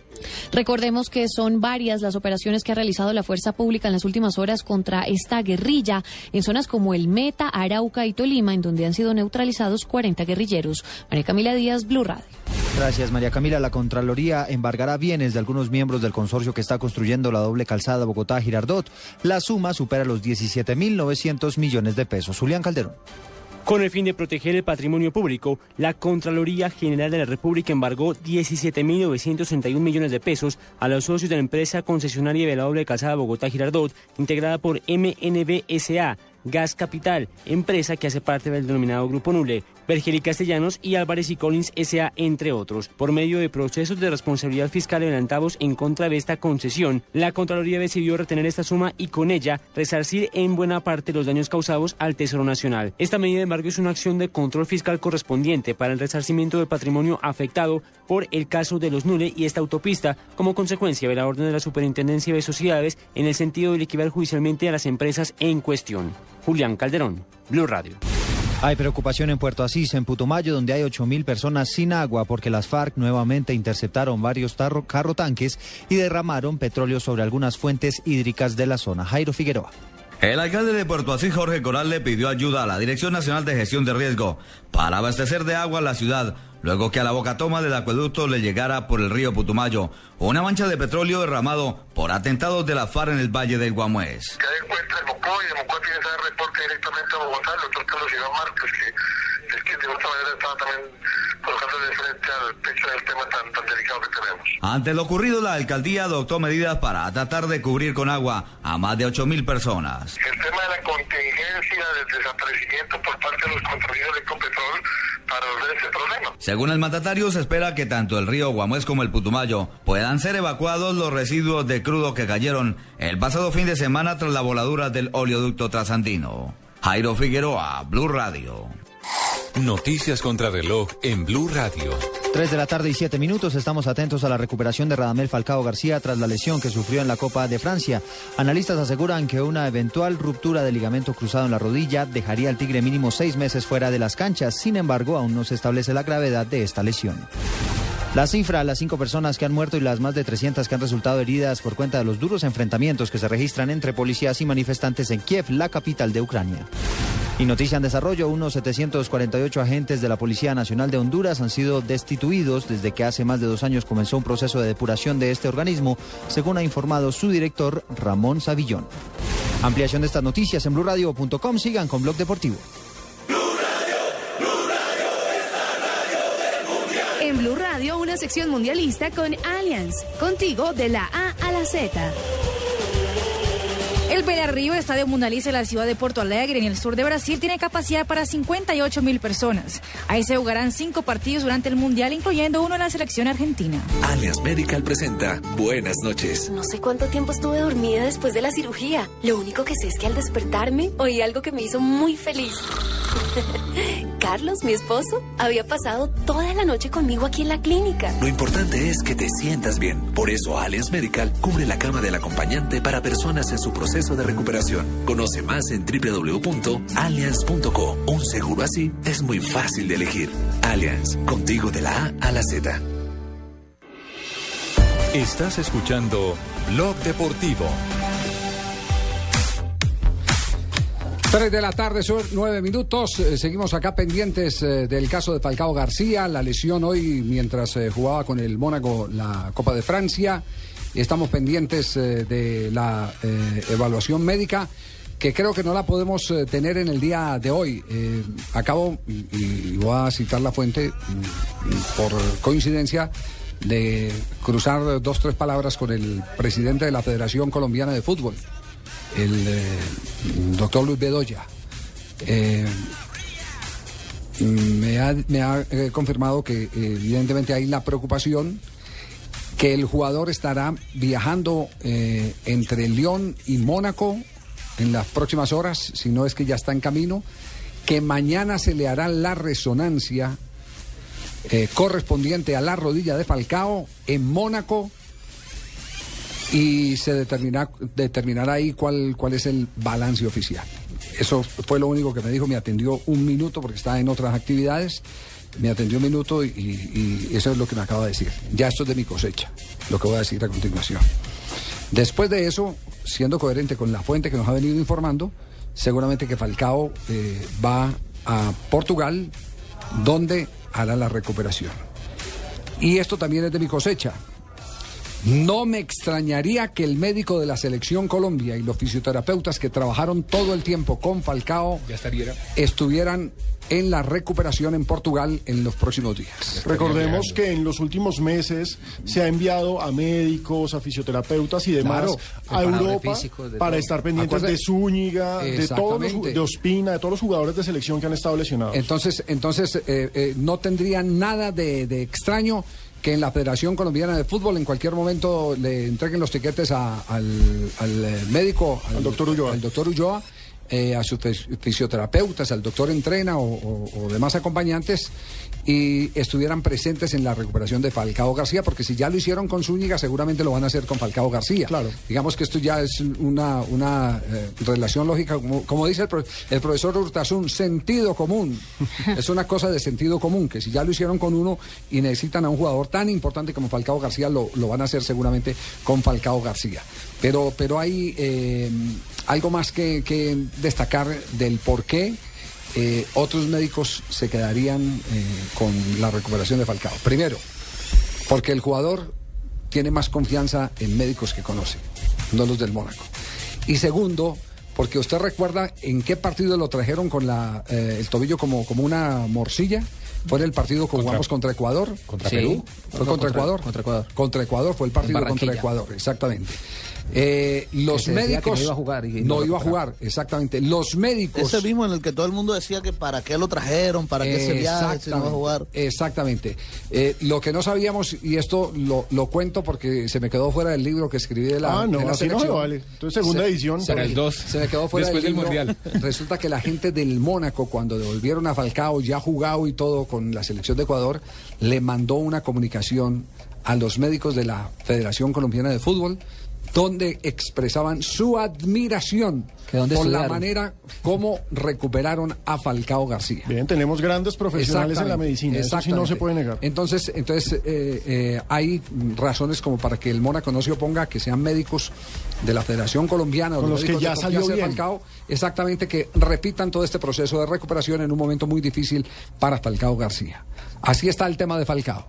Recordemos que son varias las operaciones que ha realizado la Fuerza Pública en las últimas horas contra esta guerrilla en zonas como el Meta, Arauca y Tolima, en donde han sido neutralizados 40 guerrilleros. María Camila Díaz, Blue Radio. Gracias, María Camila. La Contraloría embargará bienes de algunos miembros del consorcio que está construyendo la doble calzada Bogotá-Girardot. La suma supera los 17.900 millones de pesos. Julián Calderón. Con el fin de proteger el patrimonio público, la Contraloría General de la República embargó 17.961 millones de pesos a los socios de la empresa concesionaria de la doble calzada Bogotá-Girardot, integrada por MNBSA, Gas Capital, empresa que hace parte del denominado Grupo Nule, Vergel y Castellanos y Álvarez y Collins S.A., entre otros. Por medio de procesos de responsabilidad fiscal adelantados en contra de esta concesión, la Contraloría decidió retener esta suma y con ella resarcir en buena parte los daños causados al Tesoro Nacional. Esta medida, de embargo, es una acción de control fiscal correspondiente para el resarcimiento del patrimonio afectado por el caso de los Nule y esta autopista, como consecuencia de la orden de la Superintendencia de Sociedades en el sentido de liquidar judicialmente a las empresas en cuestión. Julián Calderón, Blue Radio. Hay preocupación en Puerto Asís, en Putumayo, donde hay 8.000 personas sin agua porque las FARC nuevamente interceptaron varios carro tanques y derramaron petróleo sobre algunas fuentes hídricas de la zona. Jairo Figueroa. El alcalde de Puerto Asís, Jorge Coral, le pidió ayuda a la Dirección Nacional de Gestión de Riesgo para abastecer de agua a la ciudad, luego que a la bocatoma del acueducto le llegara por el río Putumayo una mancha de petróleo derramado por atentados de la FARC en el Valle del Guamués. Es quien de otra manera estaba también colocándole frente al pecho del tema tan, tan delicado que tenemos. Ante lo ocurrido, la alcaldía adoptó medidas para tratar de cubrir con agua a más de 8.000 personas. El tema de la contingencia del desaparecimiento por parte de los contribuyentes de Ecopetrol para resolver ese problema. Según el mandatario, se espera que tanto el río Guamués como el Putumayo puedan ser evacuados los residuos de crudo que cayeron el pasado fin de semana tras la voladura del oleoducto trasandino. Jairo Figueroa, Blue Radio. Noticias contra reloj en Blue Radio. 3 de la tarde y 7 minutos. Estamos atentos a la recuperación de Radamel Falcao García tras la lesión que sufrió en la Copa de Francia. Analistas aseguran que una eventual ruptura del ligamento cruzado en la rodilla dejaría al Tigre mínimo seis meses fuera de las canchas. Sin embargo, aún no se establece la gravedad de esta lesión. La cifra, las cinco personas que han muerto y las más de 300 que han resultado heridas por cuenta de los duros enfrentamientos que se registran entre policías y manifestantes en Kiev, la capital de Ucrania. Y noticia en desarrollo, unos 748 agentes de la Policía Nacional de Honduras han sido destituidos desde que hace más de dos años comenzó un proceso de depuración de este organismo, según ha informado su director Ramón Savillón. Ampliación de estas noticias en blurradio.com. Sigan con Blog Deportivo. Blue Radio, una sección mundialista con Allianz, contigo de la A a la Z. El Belarrío, estadio mundialista en la ciudad de Porto Alegre, en el sur de Brasil, tiene capacidad para 58 mil personas. Ahí se jugarán cinco partidos durante el mundial, incluyendo uno en la selección argentina. Alias Medical presenta Buenas noches. No sé cuánto tiempo estuve dormida después de la cirugía. Lo único que sé es que al despertarme oí algo que me hizo muy feliz. Carlos, mi esposo, había pasado toda la noche conmigo aquí en la clínica. Lo importante es que te sientas bien. Por eso Alias Medical cubre la cama del acompañante para personas en su proceso de recuperación. Conoce más en www.allianz.co. Un seguro así es muy fácil de elegir. Allianz, contigo de la A a la Z. Estás escuchando Blog Deportivo. Tres de la tarde son nueve minutos. Eh, seguimos acá pendientes eh, del caso de Falcao García, la lesión hoy mientras eh, jugaba con el Mónaco la Copa de Francia. Estamos pendientes eh, de la eh, evaluación médica que creo que no la podemos eh, tener en el día de hoy. Acabo, y, voy a citar la fuente, mm, por coincidencia, de cruzar dos, tres palabras con el presidente de la Federación Colombiana de Fútbol, el doctor Luis Bedoya. Eh, me ha, me ha, confirmado que evidentemente hay la preocupación que el jugador estará viajando eh, entre León y Mónaco en las próximas horas, si no es que ya está en camino, que mañana se le hará la resonancia eh, correspondiente a la rodilla de Falcao en Mónaco y se determina, determinará ahí cuál, cuál es el balance oficial. Eso fue lo único que me dijo, me atendió un minuto porque estaba en otras actividades, me atendió un minuto y, eso es lo que me acaba de decir. Ya esto es de mi cosecha, lo que voy a decir a continuación. Después de eso, siendo coherente con la fuente que nos ha venido informando, seguramente que Falcao eh, va a Portugal, donde hará la recuperación. Y esto también es de mi cosecha. No me extrañaría que el médico de la selección Colombia y los fisioterapeutas que trabajaron todo el tiempo con Falcao estuvieran en la recuperación en Portugal en los próximos días. Recordemos que en los últimos meses se ha enviado a médicos, a fisioterapeutas y demás Claro, a Europa de para todo. estar pendientes Acuérdate- de Zúñiga, de todos los, de Ospina, de todos los jugadores de selección que han estado lesionados. Entonces, entonces eh, eh, no tendría nada de, de extraño que en la Federación Colombiana de Fútbol en cualquier momento le entreguen los tiquetes a- al, al, eh, médico, al, doctor Ulloa, al doctor Ulloa eh, a sus fis- fisioterapeutas, al doctor Entrena o, o- o demás acompañantes y estuvieran presentes en la recuperación de Falcao García, porque si ya lo hicieron con Zúñiga, seguramente lo van a hacer con Falcao García. Claro. Digamos que esto ya es una, una eh, relación lógica, como, como dice el, pro- el profesor Hurtasun, sentido común. es una cosa de sentido común, que si ya lo hicieron con uno y necesitan a un jugador tan importante como Falcao García, lo, lo van a hacer seguramente con Falcao García. Pero, pero hay eh, algo más que, que destacar del por qué eh, otros médicos se quedarían eh, con la recuperación de Falcao. Primero, porque el jugador tiene más confianza en médicos que conoce, no los del Mónaco. Y segundo, porque usted recuerda en qué partido lo trajeron con la, eh, el tobillo como, como una morcilla. Fue en el partido que jugamos contra Ecuador. ¿Contra Sí. Perú? ¿Fue No, contra, contra- Ecuador? contra Ecuador. Contra Ecuador fue el partido contra. Ecuador, exactamente. Eh, los médicos no iba a jugar y no iba a jugar, exactamente. Los médicos Ese mismo en el que todo el mundo decía que para qué lo trajeron, para qué se viaje, si no va a jugar. Exactamente. Eh, lo que no sabíamos, y esto lo, lo cuento porque se me quedó fuera del libro que escribí de la, Ah, no, de la así no se selección. vale. Entonces, segunda edición. Se, Para me- el dos. se me quedó fuera Después del libro. Mundial. Resulta que la gente del Mónaco, cuando devolvieron a Falcao, ya jugado y todo con la selección de Ecuador, le mandó una comunicación a los médicos de la Federación Colombiana de Fútbol donde expresaban su admiración dónde por la manera como recuperaron a Falcao García. Bien, tenemos grandes profesionales en la medicina, eso sí no se puede negar. Entonces, entonces eh, eh, hay razones como para que el Mónaco no se oponga a que sean médicos de la Federación Colombiana o Con los que médicos de ya salió bien. Falcao, exactamente que repitan todo este proceso de recuperación en un momento muy difícil para Falcao García. Así está el tema de Falcao.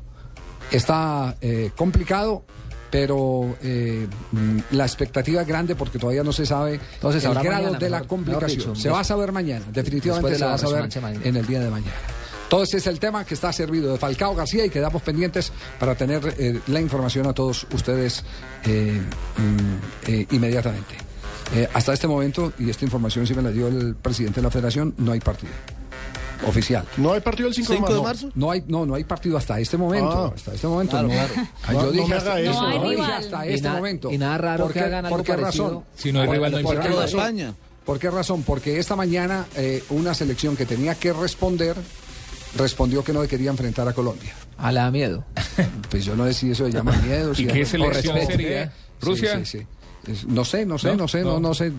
Está eh, complicado. Pero eh, la expectativa es grande porque todavía no se sabe Entonces, el grado mañana, de la mejor- mejor complicación. dicho, se va a saber mañana, definitivamente de se va a saber en el día de mañana. Todo ese es el tema que está servido de Falcao García y quedamos pendientes para tener eh, la información a todos ustedes eh, mm, eh, inmediatamente. Hasta este momento, y esta información sí me la dio el presidente de la federación, no hay partido oficial. ¿No hay partido el 5 de No, marzo? No, hay, no, no hay partido hasta este momento. Ah. hasta este momento Claro, no. claro. No- yo no dije hasta, eso. no, No dije rival. hasta Y este na- momento. y nada raro ¿Por que qué- hagan algo ¿Por qué parecido. razón? Si no hay ¿Por- rival, no hay ¿por razón? España. ¿Por qué razón? Porque esta mañana eh, una selección que tenía que responder respondió que no le quería enfrentar a Colombia. Le da miedo. Pues yo no sé si eso se llama miedo. si ¿Y qué selección sería? Sí, ¿Rusia? Sí, sí. Es- No sé, no sé, No, no, sé, no, no. no sé.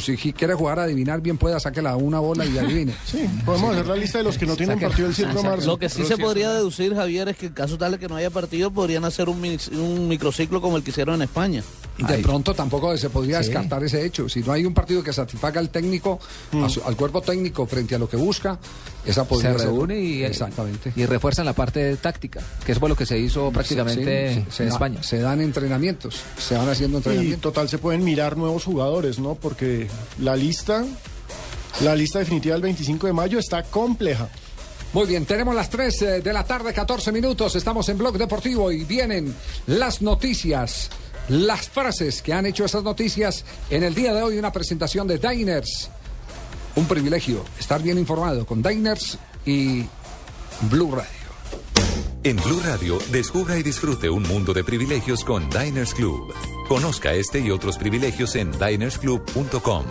Si quiere jugar a adivinar, bien pueda, sáquela una bola y adivine. Sí, podemos hacer la lista de los que no tienen partido el 7 de marzo. Lo que sí se podría deducir, Javier, es que en caso tal de que no haya partido, podrían hacer un, un microciclo como el que hicieron en España. De pronto tampoco se podría Sí. descartar ese hecho. Si no hay un partido que satisfaga al técnico, su- al cuerpo técnico frente a lo que busca, esa podría se ser- reúne y, Exactamente. y refuerzan la parte táctica, que es por lo que se hizo prácticamente Sí, se en da- España. Se dan entrenamientos, se van haciendo Y entrenamientos. total se pueden mirar nuevos jugadores, ¿no? Porque la lista, la lista definitiva del 25 de mayo está compleja. Muy bien, tenemos las 3 eh, de la tarde, 14 minutos. Estamos en Blog Deportivo y vienen las noticias, las frases que han hecho esas noticias en el día de hoy. Una presentación de Diners. Un privilegio estar bien informado con Diners y Blue Radio. En Blue Radio, descubra y disfrute un mundo de privilegios con Diners Club. Conozca este y otros privilegios en dinersclub.com.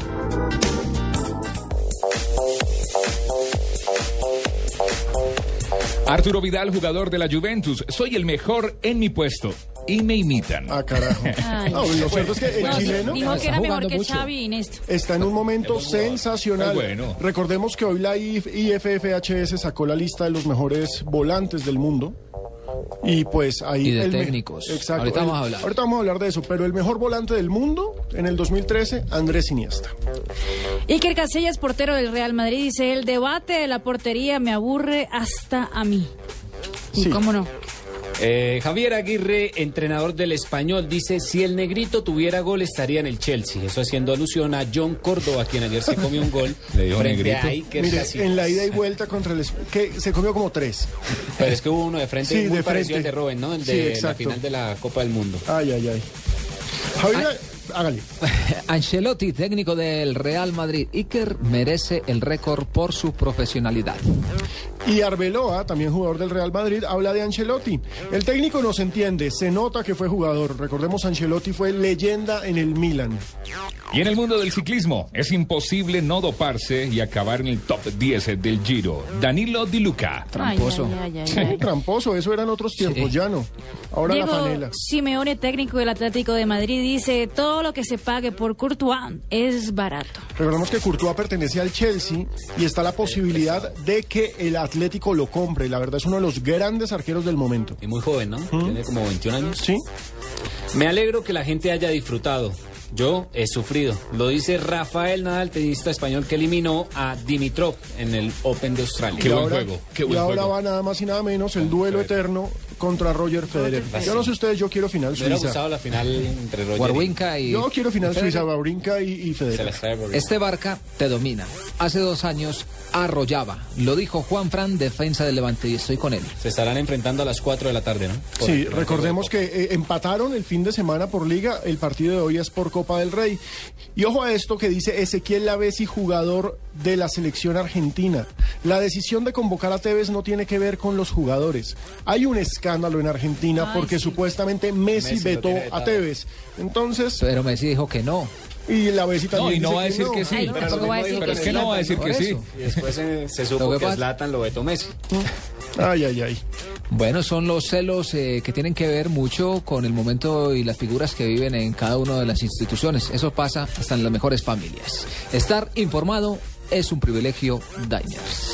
Arturo Vidal, jugador de la Juventus. Soy el mejor en mi puesto. Y me imitan. Ah, carajo. Ay. No, lo cierto es que el No, chileno dijo que está era mejor que mucho. Xavi y Néstor. Está en un momento sensacional. Muy bueno. Recordemos que hoy la IF IFFHS sacó la lista de los mejores volantes del mundo. Y pues ahí. Y de el técnicos. Exacto. Ahorita el- vamos a hablar. Ahorita vamos a hablar de eso. Pero el mejor volante del mundo en el 2013, Andrés Iniesta. Iker Casillas, portero del Real Madrid, dice, el debate de la portería me aburre hasta a mí. ¿Y Sí. cómo no? Eh, Javier Aguirre, entrenador del español, dice, si el negrito tuviera gol estaría en el Chelsea. Eso haciendo alusión a John Córdoba, quien ayer se comió un gol Le dijo frente negrito. a Iker Mire, en la ida y vuelta contra el. que se comió como tres. Pero es que hubo uno de frente Sí, muy de parecido frente. al de Robin, ¿no? El Sí, de la exacto. final de la Copa del Mundo. Ay, ay, ay. Javier, hágale. Ancelotti, técnico del Real Madrid. Iker merece el récord por su profesionalidad. Y Arbeloa, también jugador del Real Madrid, habla de Ancelotti. El técnico nos entiende, se nota que fue jugador. Recordemos, Ancelotti fue leyenda en el Milan. Y en el mundo del ciclismo, es imposible no doparse y acabar en el top 10 del Giro. Danilo Di Luca. Tramposo. Ay, ay, ay, Sí, ay, ay. tramposo, eso eran otros tiempos, ya no. Ahora la panela. Simeone, técnico del Atlético de Madrid, dice, todo lo que se pague por Courtois es barato. Recordemos que Courtois pertenece al Chelsea y está la posibilidad de que el Atlético lo compre. La verdad es uno de los grandes arqueros del momento. Y muy joven, ¿no? Tiene como 21 años. Sí. Me alegro que la gente haya disfrutado. Yo he sufrido. Lo dice Rafael Nadal, tenista español que eliminó a Dimitrov en el Open de Australia. Qué y buen ahora, juego, qué y buen ahora juego. va nada más y nada menos el duelo eterno contra Roger Federer. Yo no sé ustedes, yo quiero final Me hubiera Suiza. gustado la final entre Roger Warwinka y... Yo quiero final Federer. Suiza, Wawrinka y, y Federer. Este Barca te domina. Hace dos años arrollaba. Lo dijo Juan Fran, defensa del Levante, y estoy con él. Se estarán enfrentando a las 4 de la tarde, ¿no? Por Sí, el- recordemos que eh, empataron el fin de semana por liga, el partido de hoy es por Copa del Rey. Y ojo a esto que dice Ezequiel Lavesi, jugador de la selección argentina. La decisión de convocar a Tevez no tiene que ver con los jugadores. Hay un escándalo en Argentina Ay, porque sí. supuestamente Messi, Messi vetó a. Tevez. Entonces, Pero Messi dijo que no. y Lavesi también No, y no dice va a decir que sí. Ay, Pero va a mismo decir dijo Pero que es que sí. no va a decir que sí. Y después se, se supo que que Zlatan lo vetó Messi. Ay, ay, ay. Bueno, son los celos eh, que tienen que ver mucho con el momento y las figuras que viven en cada una de las instituciones. Eso pasa hasta en las mejores familias. Estar informado es un privilegio Diners.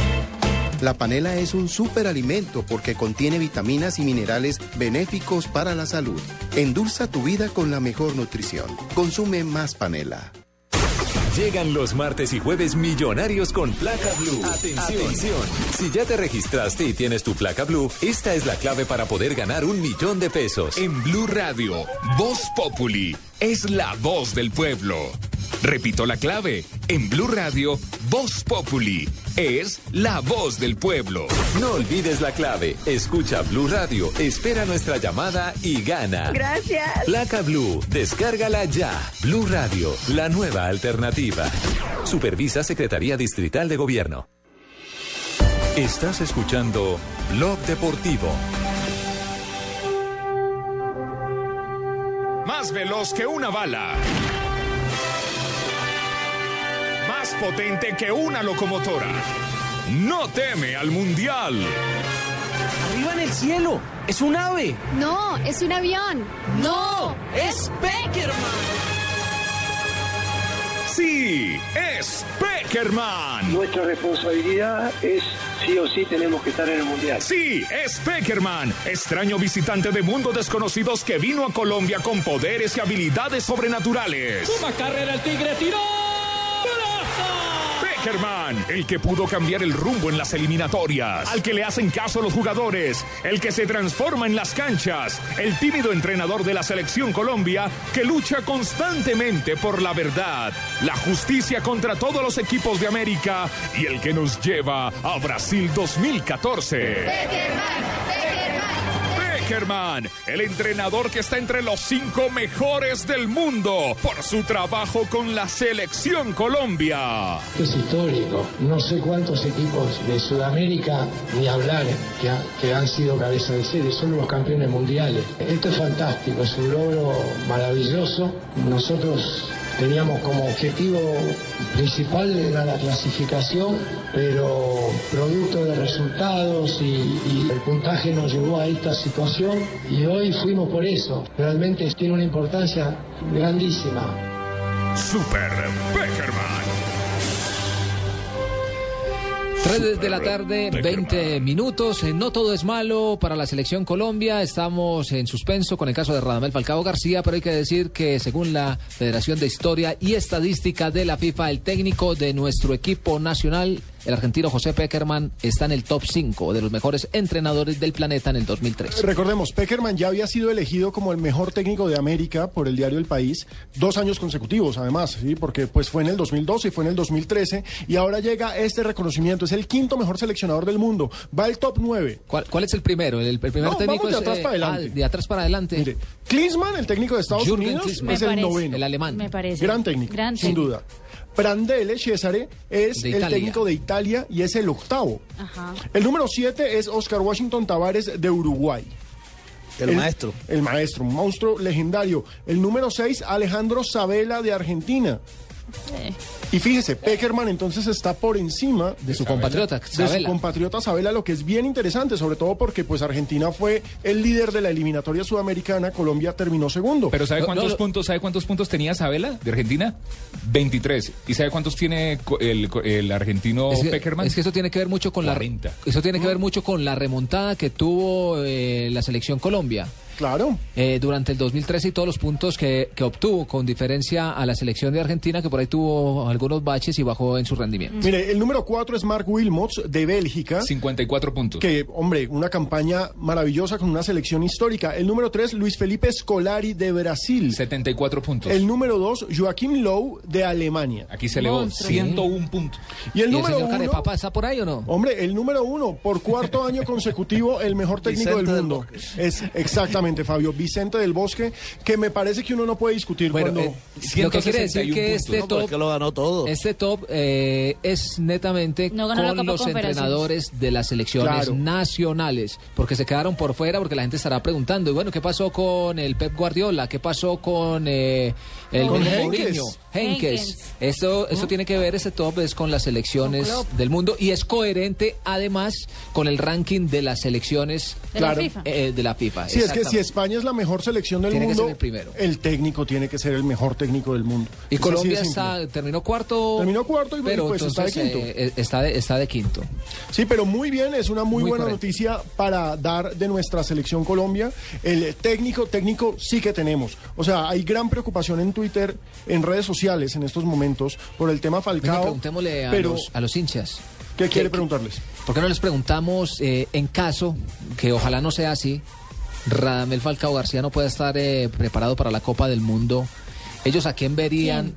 La panela es un superalimento porque contiene vitaminas y minerales benéficos para la salud. Endulza tu vida con la mejor nutrición. Consume más panela. Llegan los martes y jueves millonarios con placa blue. Atención. Si ya te registraste y tienes tu placa blue, esta es la clave para poder ganar un millón de pesos. En Blue Radio, Voz Populi es la voz del pueblo. Repito la clave. En Blue Radio, Voz Populi es la voz del pueblo. No olvides la clave. Escucha Blue Radio, espera nuestra llamada y gana. Gracias. Placa Blue, descárgala ya. Blue Radio, la nueva alternativa. Supervisa Secretaría Distrital de Gobierno. Estás escuchando Blog Deportivo. Más veloz que una bala. Más potente que una locomotora. No teme al mundial. Arriba en el cielo. Es un ave. No, es un avión. No, es Peckerman. Sí, es Peckerman. Nuestra responsabilidad es sí o sí tenemos que estar en el mundial. Sí, es Peckerman, extraño visitante de mundos desconocidos que vino a Colombia con poderes y habilidades sobrenaturales. Toma carrera el tigre, tiró. Peckerman, el que pudo cambiar el rumbo en las eliminatorias, al que le hacen caso los jugadores, el que se transforma en las canchas, el tímido entrenador de la selección Colombia que lucha constantemente por la verdad, la justicia contra todos los equipos de América y el que nos lleva a Brasil 2014. Peckerman, el entrenador que está entre los cinco mejores del mundo por su trabajo con la selección Colombia. Es histórico. No sé cuántos equipos de Sudamérica, ni hablar, que, ha- que han sido cabeza de serie, son los campeones mundiales. Esto es fantástico, es un logro maravilloso. Nosotros teníamos como objetivo principal la clasificación, pero producto de resultados y, y el puntaje nos llevó a esta situación y hoy fuimos por eso. Realmente tiene una importancia grandísima. Super Peckerman. 3 de la tarde, 20 minutos. Eh, No todo es malo para la selección Colombia. Estamos en suspenso con el caso de Radamel Falcao García, pero hay que decir que según la Federación de Historia y Estadística de la FIFA, el técnico de nuestro equipo nacional, el argentino José Peckerman, está en el top 5 de los mejores entrenadores del planeta en el 2003. Recordemos, Peckerman ya había sido elegido como el mejor técnico de América por el diario El País, dos años consecutivos además, ¿sí? porque pues fue en el 2012 y fue en el 2013, y ahora llega este reconocimiento, es el quinto mejor seleccionador del mundo, va al top 9. ¿Cuál, cuál es el primero? El, el primer No, técnico vamos de es, atrás eh, para adelante. ah, de atrás para adelante. Mire, Klinsmann, el técnico de Estados Jürgen Unidos, Klinsmann. es el parece. noveno. El alemán. Me parece. Gran técnico, Gran sin técnico. duda. Prandelli Cesare es De el técnico de Italia y es el octavo. Ajá. El número 7 es Oscar Washington Tavares de Uruguay. El maestro. El maestro, un monstruo legendario. El número 6, Alejandro Sabela de Argentina. Eh, Y fíjese, Peckerman entonces está por encima De su compatriota, de su Sabela. compatriota Sabela, lo que es bien interesante, sobre todo porque pues Argentina fue el líder de la eliminatoria sudamericana, Colombia terminó segundo. Pero ¿sabe cuántos no, puntos, sabe cuántos puntos tenía Sabela de Argentina? 23. ¿Y sabe cuántos tiene el, co- el argentino Es que, Peckerman? es que eso tiene que ver mucho con 40. la eso tiene que ver mucho con la remontada que tuvo eh, la selección Colombia. Claro. Eh, durante el 2013 y todos los puntos que, que obtuvo con diferencia a la selección de Argentina que por ahí tuvo algunos baches y bajó en su rendimiento. Mire, el número 4 es Mark Wilmots de Bélgica. 54 puntos. Que, hombre, una campaña maravillosa con una selección histórica. El número 3, Luis Felipe Scolari de Brasil. 74 puntos. El número 2, Joaquín Lowe de Alemania. Aquí se elevó Monstruo. 101 puntos. Y el ¿Y número señor 1, Carepapa está por ahí o no? hombre, el número 1, por cuarto año consecutivo, el mejor técnico Vicente del del mundo. Es exactamente, Fabio, Vicente del Bosque, que me parece que uno no puede discutir Bueno, cuando... eh, lo que quiere decir 161 que puntos. este No, es top que lo ganó todo. Este top eh, es netamente No con los entrenadores de las selecciones Claro. nacionales, porque se quedaron por fuera, porque la gente estará preguntando, y bueno, ¿qué pasó con el Pep Guardiola? ¿Qué pasó con eh, el Con. Mourinho? Henkes. Henkes. Esto, esto tiene que ver, ese top es con las selecciones Con del mundo y es coherente además con el ranking de las selecciones De la. FIFA. eh, de la FIFA. Sí, es que si. España es la mejor selección del Tiene que mundo, ser el primero. el técnico tiene que ser el mejor técnico del mundo. Y Es Colombia está, terminó cuarto. Terminó cuarto y pero pues está de quinto. eh, está, de, está de quinto. Sí, pero muy bien, es una muy, Muy buena correcto. noticia para dar de nuestra selección Colombia. El técnico, técnico sí que tenemos. O sea, hay gran preocupación en Twitter, en redes sociales en estos momentos por el tema Venga, Falcao. preguntémosle a, pero, los, a los hinchas. ¿qué quiere ¿Qué- preguntarles? ¿Por qué no les preguntamos eh, en caso, que ojalá no sea así, Radamel Falcao García no pueda estar eh, preparado para la Copa del Mundo? ¿Ellos a quién verían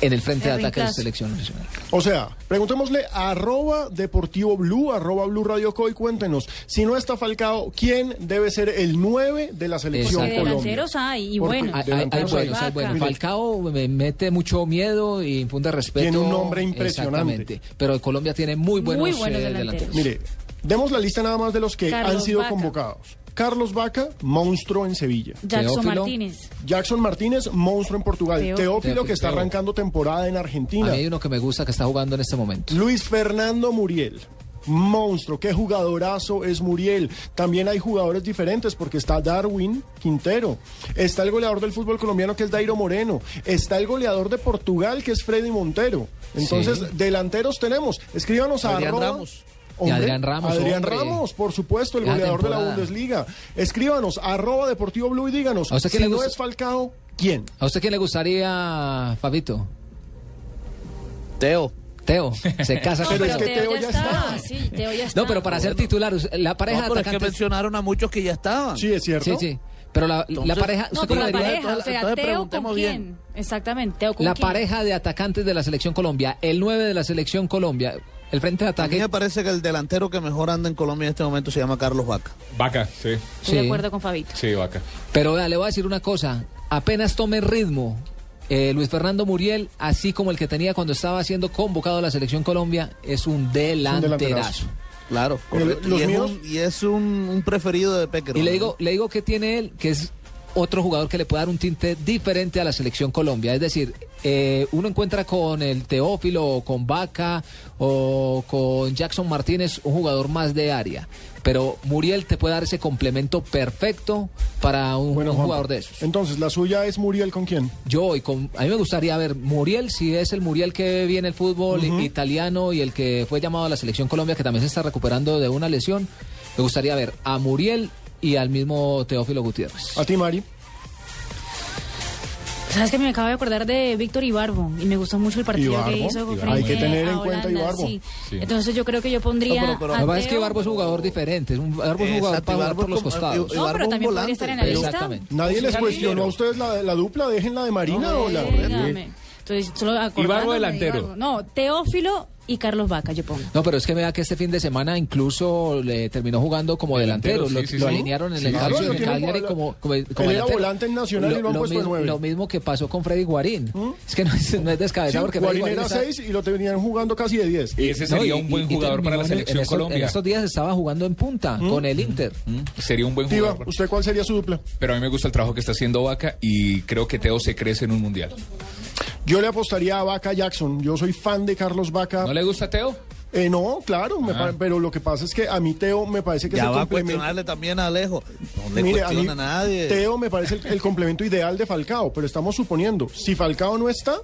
en el frente de ataque de selección nacional? O sea, preguntémosle a arroba deportivo blue, arroba blue radio co y cuéntenos, si no está Falcao, ¿quién debe ser el 9 de la selección Porque Colombia? delanteros hay, y Porque bueno. Hay, hay- hay delanteros buenos, hay. Falcao me mete mucho miedo y infunde respeto. Tiene un nombre impresionante. Pero Colombia tiene muy buenos, Muy buenos eh, delanteros. Mire, demos la lista nada más de los que Carlos han sido Vaca. convocados. Carlos Vaca, monstruo en Sevilla. Jackson Teófilo. Martínez. Jackson Martínez, monstruo en Portugal. Teófilo, que está arrancando temporada en A Argentina. mí hay uno que me gusta que está jugando en este momento. Luis Fernando Muriel. Monstruo, qué jugadorazo es Muriel. También hay jugadores diferentes porque está Darwin Quintero, está el goleador del fútbol colombiano que es Dairo Moreno, está el goleador de Portugal que es Freddy Montero. Entonces, Sí. delanteros tenemos. Escríbanos a Adrián arroba- Ramos. Y Adrián Ramos, Adrián hombre. Ramos, por supuesto, el goleador de la. Bundesliga. Escríbanos, arroba Deportivo Blue y díganos, ¿A usted si quién le no gusta? es Falcao, ¿quién? ¿A usted quién le gustaría, Fabito? Teo. Teo, se casa Pero con es Teo. que Teo ya está. Sí, Teo ya está. No, pero para ser titular, la pareja No, de pero es que atacantes... mencionaron a muchos que ya estaban. Sí, es cierto. Sí, sí. Pero la, pareja... No, ¿usted pero la pareja, o sea, Teo con quién. bien. Exactamente, Teo con La quién. pareja de atacantes de la Selección Colombia, el 9 de la Selección Colombia, el frente de A mí ataque... me parece que el delantero que mejor anda en Colombia en este momento se llama Carlos Vaca. Vaca, sí. Estoy de Sí. acuerdo con Fabito. Sí, vaca. Pero vea, le voy a decir una cosa. Apenas tome ritmo, eh, Luis Fernando Muriel, así como el que tenía cuando estaba siendo convocado a la Selección Colombia, es un delanterazo. delanterazo. Claro, los y, es míos- un, y es un, un preferido de Pecker. Y le digo, le digo que tiene él, que es otro jugador que le puede dar un tinte diferente a la selección Colombia. Es decir, eh, uno encuentra con el Teófilo o con Vaca o con Jackson Martínez un jugador más de área. Pero Muriel te puede dar ese complemento perfecto para un, Bueno, un jugador de esos. Entonces, la suya es Muriel con quién? Yo, y con, a mí me gustaría ver Muriel, si es el Muriel que viene el fútbol italiano y el que fue llamado a la selección Colombia, que también se está recuperando de una lesión. Me gustaría ver a Muriel y al mismo Teófilo Gutiérrez. A ti, Mari. Sabes que me acabo de acordar de Víctor Ibarbo y me gustó mucho el partido que Ibarbo, hizo con Ibarbo. Hay que tener en cuenta Holanda, Ibarbo. sí. Sí. Entonces yo creo que yo pondría. No, pero- pero- a Lo que pasa es que Ibarbo es un jugador diferente, es un, Ibarbo es un jugador para jugar Ibarbo por los costados. Ibarbo No, pero también podría estar en la lista. Exactamente. Nadie Es les cuestionó a ustedes la, la dupla, dejen la de Marina o la... Entonces, solo Ibarbo de delantero. Ibarbo. No, Teófilo y Carlos Vaca, yo pongo. No, pero es que vea que este fin de semana incluso le terminó jugando como delantero. Delantero, lo, sí, sí, lo sí. alinearon en el lo de Cagliari como- como, como, era volante en Nacional y lo han puesto de mismo, nueve. lo mismo que pasó con Freddy Guarín. Es que no es, no es Sí, descabellado porque Freddy Guarín era está- 6 y lo tenían jugando casi de 10. Ese No, sería y- un buen y- y jugador para la en- selección en estos- Colombia. En estos días estaba jugando en punta con el Inter. Sería un buen jugador. ¿usted cuál sería su dupla? Pero a mí me gusta el trabajo que está haciendo Vaca y creo que Teo se crece en un mundial. Yo le apostaría a Vaca Jackson. Yo soy fan de Carlos Vaca. ¿No le gusta Teo? Eh, no, claro, me Ah. pero lo que pasa es que a mí Teo me parece que Ya es el va a complemento. cuestionarle también a Alejo. No le Mire, a mí, a nadie. Teo me parece el, el complemento ideal de Falcao, pero estamos suponiendo, si Falcao no está,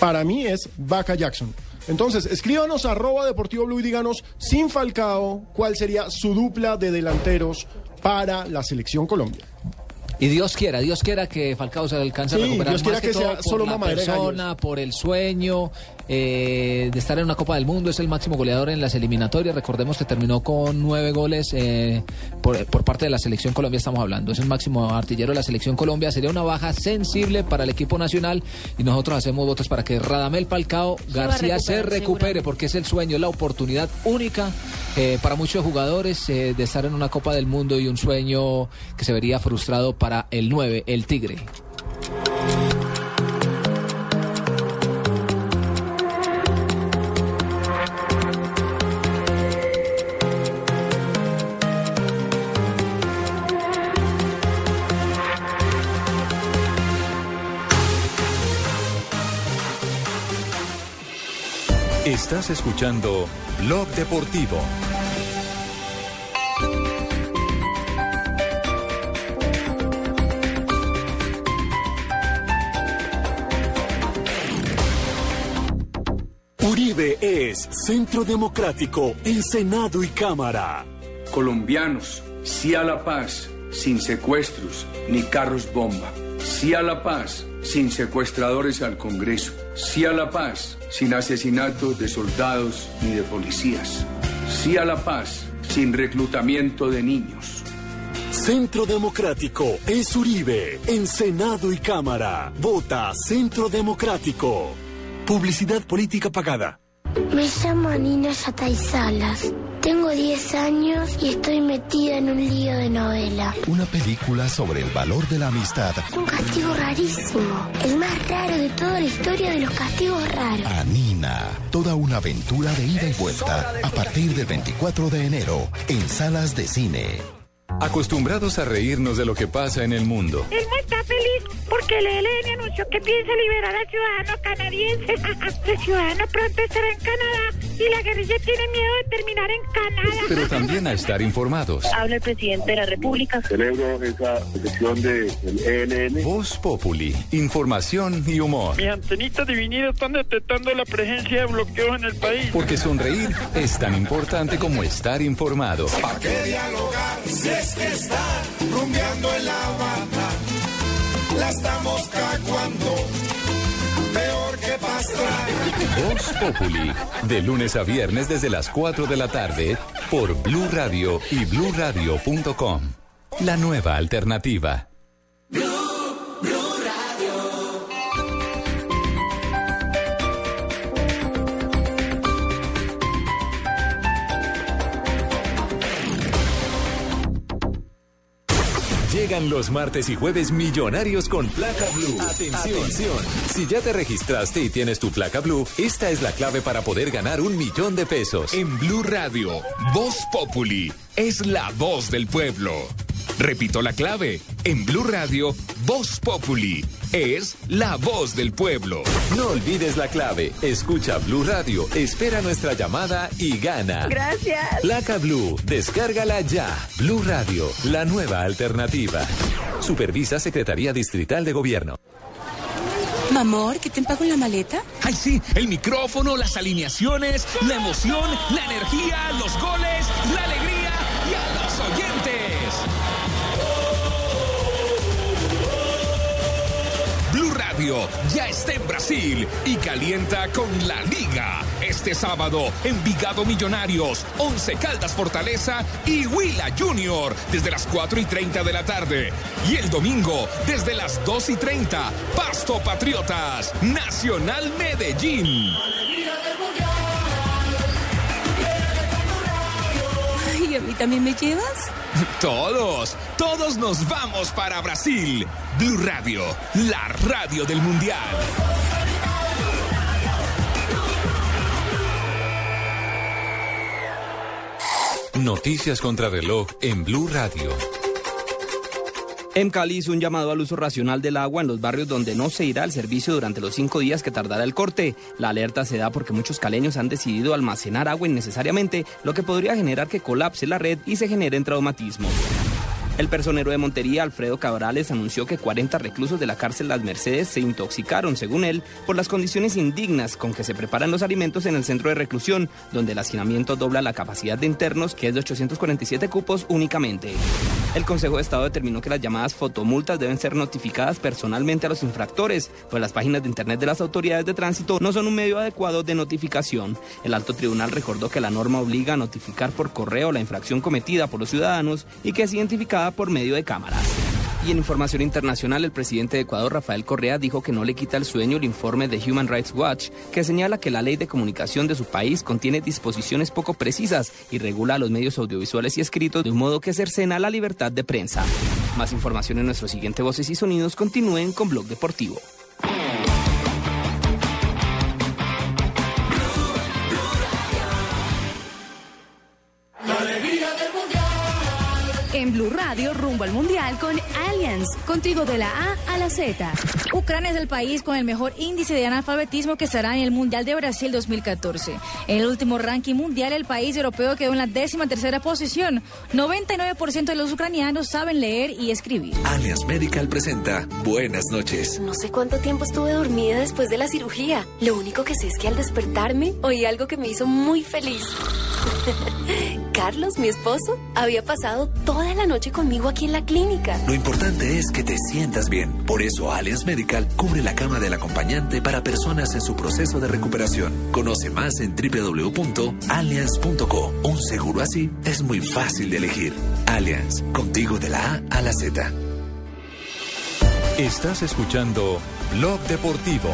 para mí es Vaca Jackson. Entonces, escríbanos a arroba Deportivo Blue y díganos, sin Falcao, cuál sería su dupla de delanteros para la selección Colombia. Y Dios quiera, Dios quiera que Falcao se alcance Sí, a recuperar Dios quiera más que, que todo sea por solo la persona, por el sueño eh, de estar en una Copa del Mundo. Es el máximo goleador en las eliminatorias. Recordemos que terminó con nueve goles eh, por, por parte de la selección Colombia. Estamos hablando. Es el máximo artillero de la selección Colombia. Sería una baja sensible para el equipo nacional y nosotros hacemos votos para que Radamel a García se recuperar, recupere porque es el sueño, la oportunidad única eh, para muchos jugadores de estar en una Copa del Mundo y un sueño que se vería frustrado para el 9, el Tigre. Estás escuchando Blog Deportivo. Uribe es Centro Democrático en Senado y Cámara. Colombianos, sí a la paz, sin secuestros ni carros bomba. Sí a la paz, sin secuestradores al Congreso. Sí a la paz, sin asesinatos de soldados ni de policías. Sí a la paz, sin reclutamiento de niños. Centro Democrático es Uribe en Senado y Cámara. Vota Centro Democrático. Publicidad política pagada. Me llamo Nina Salas. Tengo 10 años y estoy metida en un lío de novela. Una película sobre el valor de la amistad. Un castigo rarísimo. El más raro de toda la historia de los castigos raros. Anina. Toda una aventura de ida y vuelta. A partir del 24 de enero en salas de cine. Acostumbrados a reírnos de lo que pasa en el mundo. Él no está feliz porque el ELN anunció que piensa liberar al ciudadano canadiense. el ciudadano pronto estará en Canadá y la guerrilla tiene miedo de terminar en Canadá. Pero también a estar informados. Habla el presidente de la República. Celebro esa decisión del ELN. Voz Populi, información y humor. Mis antenitas divinidas están detectando la presencia de bloqueos en el país. Porque sonreír es tan importante como estar informado. ¿Para qué dialogar es que están rumbeando en la banda? La estamos caguando. Peor que pastral. Voz Populi, de lunes a viernes desde las 4 de la tarde por Blue Radio y bluradio.com. La nueva alternativa. Llegan los martes y jueves millonarios con placa blue. Atención. Si ya te registraste y tienes tu placa blue, esta es la clave para poder ganar un millón de pesos. En Blue Radio, Voz Populi es la voz del pueblo. Repito la clave. En Blue Radio, Voz Populi es la voz del pueblo. No olvides la clave. Escucha Blue Radio, espera nuestra llamada y gana. Gracias. Placa Blue, descárgala ya. Blue Radio, la nueva alternativa. Supervisa Secretaría Distrital de Gobierno. Mamor, ¿qué te empago en la maleta? Ay, sí, el micrófono, las alineaciones, la emoción, la energía, los goles, la alegría Blue Radio ya está en Brasil y calienta con la liga. Este sábado, Envigado Millonarios, Once Caldas Fortaleza y Huila Junior desde las 4 y 30 de la tarde. Y el domingo, desde las 2 y 30, Pasto Patriotas, Nacional Medellín. Ay, ¿a mí también me llevas? Todos, todos nos vamos para Brasil. Blue Radio, la radio del Mundial. Noticias contra reloj en Blue Radio. En Cali hizo un llamado al uso racional del agua en los barrios donde no se irá al servicio durante los cinco días que tardará el corte. La alerta se da porque muchos caleños han decidido almacenar agua innecesariamente, lo que podría generar que colapse la red y se generen traumatismos. El personero de Montería, Alfredo Cabrales, anunció que 40 reclusos de la cárcel Las Mercedes se intoxicaron, según él, por las condiciones indignas con que se preparan los alimentos en el centro de reclusión, donde el hacinamiento dobla la capacidad de internos, que es de 847 cupos únicamente. El Consejo de Estado determinó que las llamadas fotomultas deben ser notificadas personalmente a los infractores, pues las páginas de Internet de las autoridades de tránsito no son un medio adecuado de notificación. El alto tribunal recordó que la norma obliga a notificar por correo la infracción cometida por los ciudadanos y que es identificada por medio de cámaras. Y en información internacional, el presidente de Ecuador, Rafael Correa, dijo que no le quita el sueño el informe de Human Rights Watch, que señala que la ley de comunicación de su país contiene disposiciones poco precisas y regula los medios audiovisuales y escritos de un modo que cercena la libertad de prensa. Más información en nuestro siguiente Voces y Sonidos. Continúen con Blog Deportivo. En Blue Radio, rumbo al Mundial con Allianz. Contigo de la A a la Z. Ucrania es el país con el mejor índice de analfabetismo que estará en el Mundial de Brasil 2014. En el último ranking mundial, el país europeo quedó en la décima tercera posición. 99% de los ucranianos saben leer y escribir. Allianz Medical presenta Buenas noches. No sé cuánto tiempo estuve dormida después de la cirugía. Lo único que sé es que al despertarme oí algo que me hizo muy feliz. Carlos, mi esposo, había pasado toda la noche conmigo aquí en la clínica. Lo importante es que te sientas bien. Por eso Allianz Medical cubre la cama del acompañante para personas en su proceso de recuperación. Conoce más en www.allianz.co. Un seguro así es muy fácil de elegir. Allianz, contigo de la A a la Z. Estás escuchando Blog Deportivo.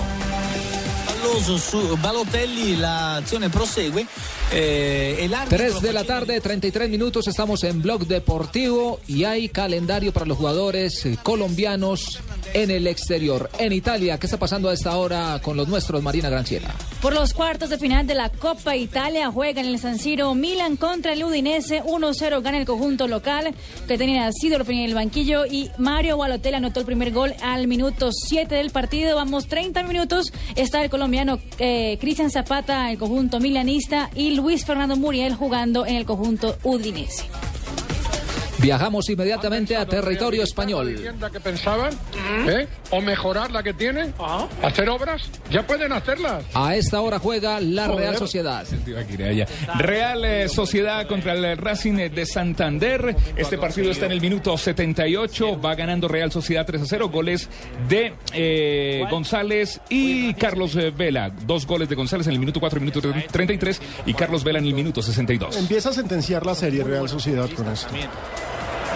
Su Balotelli, l'azione prosegue. Eh, el árbitro 3 de la tarde, 33 minutos, estamos en Blog Deportivo y hay calendario para los jugadores eh, colombianos en el exterior. En Italia, ¿qué está pasando a esta hora con los nuestros, Marina Granciera? Por los cuartos de final de la Copa Italia juega en el San Siro Milan contra el Udinese. 1-0 gana el conjunto local que tenía Sidorf en el banquillo y Mario Balotelli anotó el primer gol al minuto 7 del partido. Vamos 30 minutos. Está el colombiano eh, Cristian Zapata, el conjunto milanista, y Luis Fernando Muriel jugando en el conjunto Udinese. Viajamos inmediatamente a territorio español. vivienda que pensaban? ¿eh? ¿O mejorar la que tienen? ¿Hacer obras? Ya pueden hacerlas. A esta hora juega la Joder. Real Sociedad. Real eh, Sociedad contra el Racing de Santander. Este partido está en el minuto 78. Va ganando Real Sociedad 3 a 0. Goles de eh, González y Carlos eh, Vela. Dos goles de González en el minuto 4 y minuto 33. Y Carlos Vela en el minuto 62. Empieza a sentenciar la serie Real Sociedad con esto.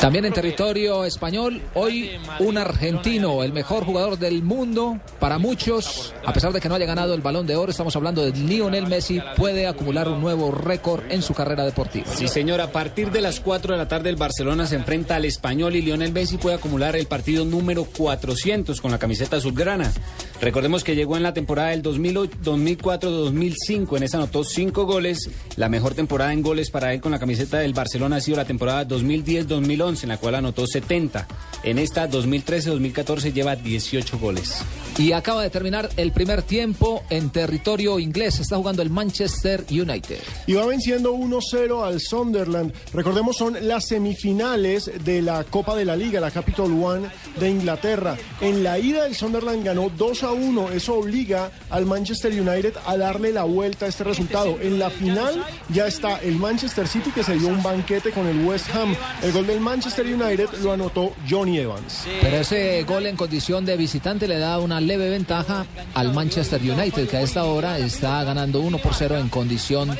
También en territorio español, hoy un argentino, el mejor jugador del mundo para muchos, a pesar de que no haya ganado el balón de oro, estamos hablando de Lionel Messi, puede acumular un nuevo récord en su carrera deportiva. Sí, señor, a partir de las 4 de la tarde el Barcelona se enfrenta al español y Lionel Messi puede acumular el partido número 400 con la camiseta azulgrana. Recordemos que llegó en la temporada del 2004-2005, en esa anotó 5 goles. La mejor temporada en goles para él con la camiseta del Barcelona ha sido la temporada 2010-2011, en la cual anotó 70. En esta 2013-2014 lleva 18 goles. Y acaba de terminar el primer tiempo en territorio inglés. Está jugando el Manchester United. Y va venciendo 1-0 al Sunderland. Recordemos, son las semifinales de la Copa de la Liga, la Capital One de Inglaterra. En la ida, el Sunderland ganó 2 a 1. Eso obliga al Manchester United a darle la vuelta a este resultado. En la final ya está el Manchester City que se dio un banquete con el West Ham. El gol del Manchester United lo anotó Johnny Evans. Pero ese gol en condición de visitante le da una leve ventaja al Manchester United, que a esta hora está ganando 1 por 0 en condición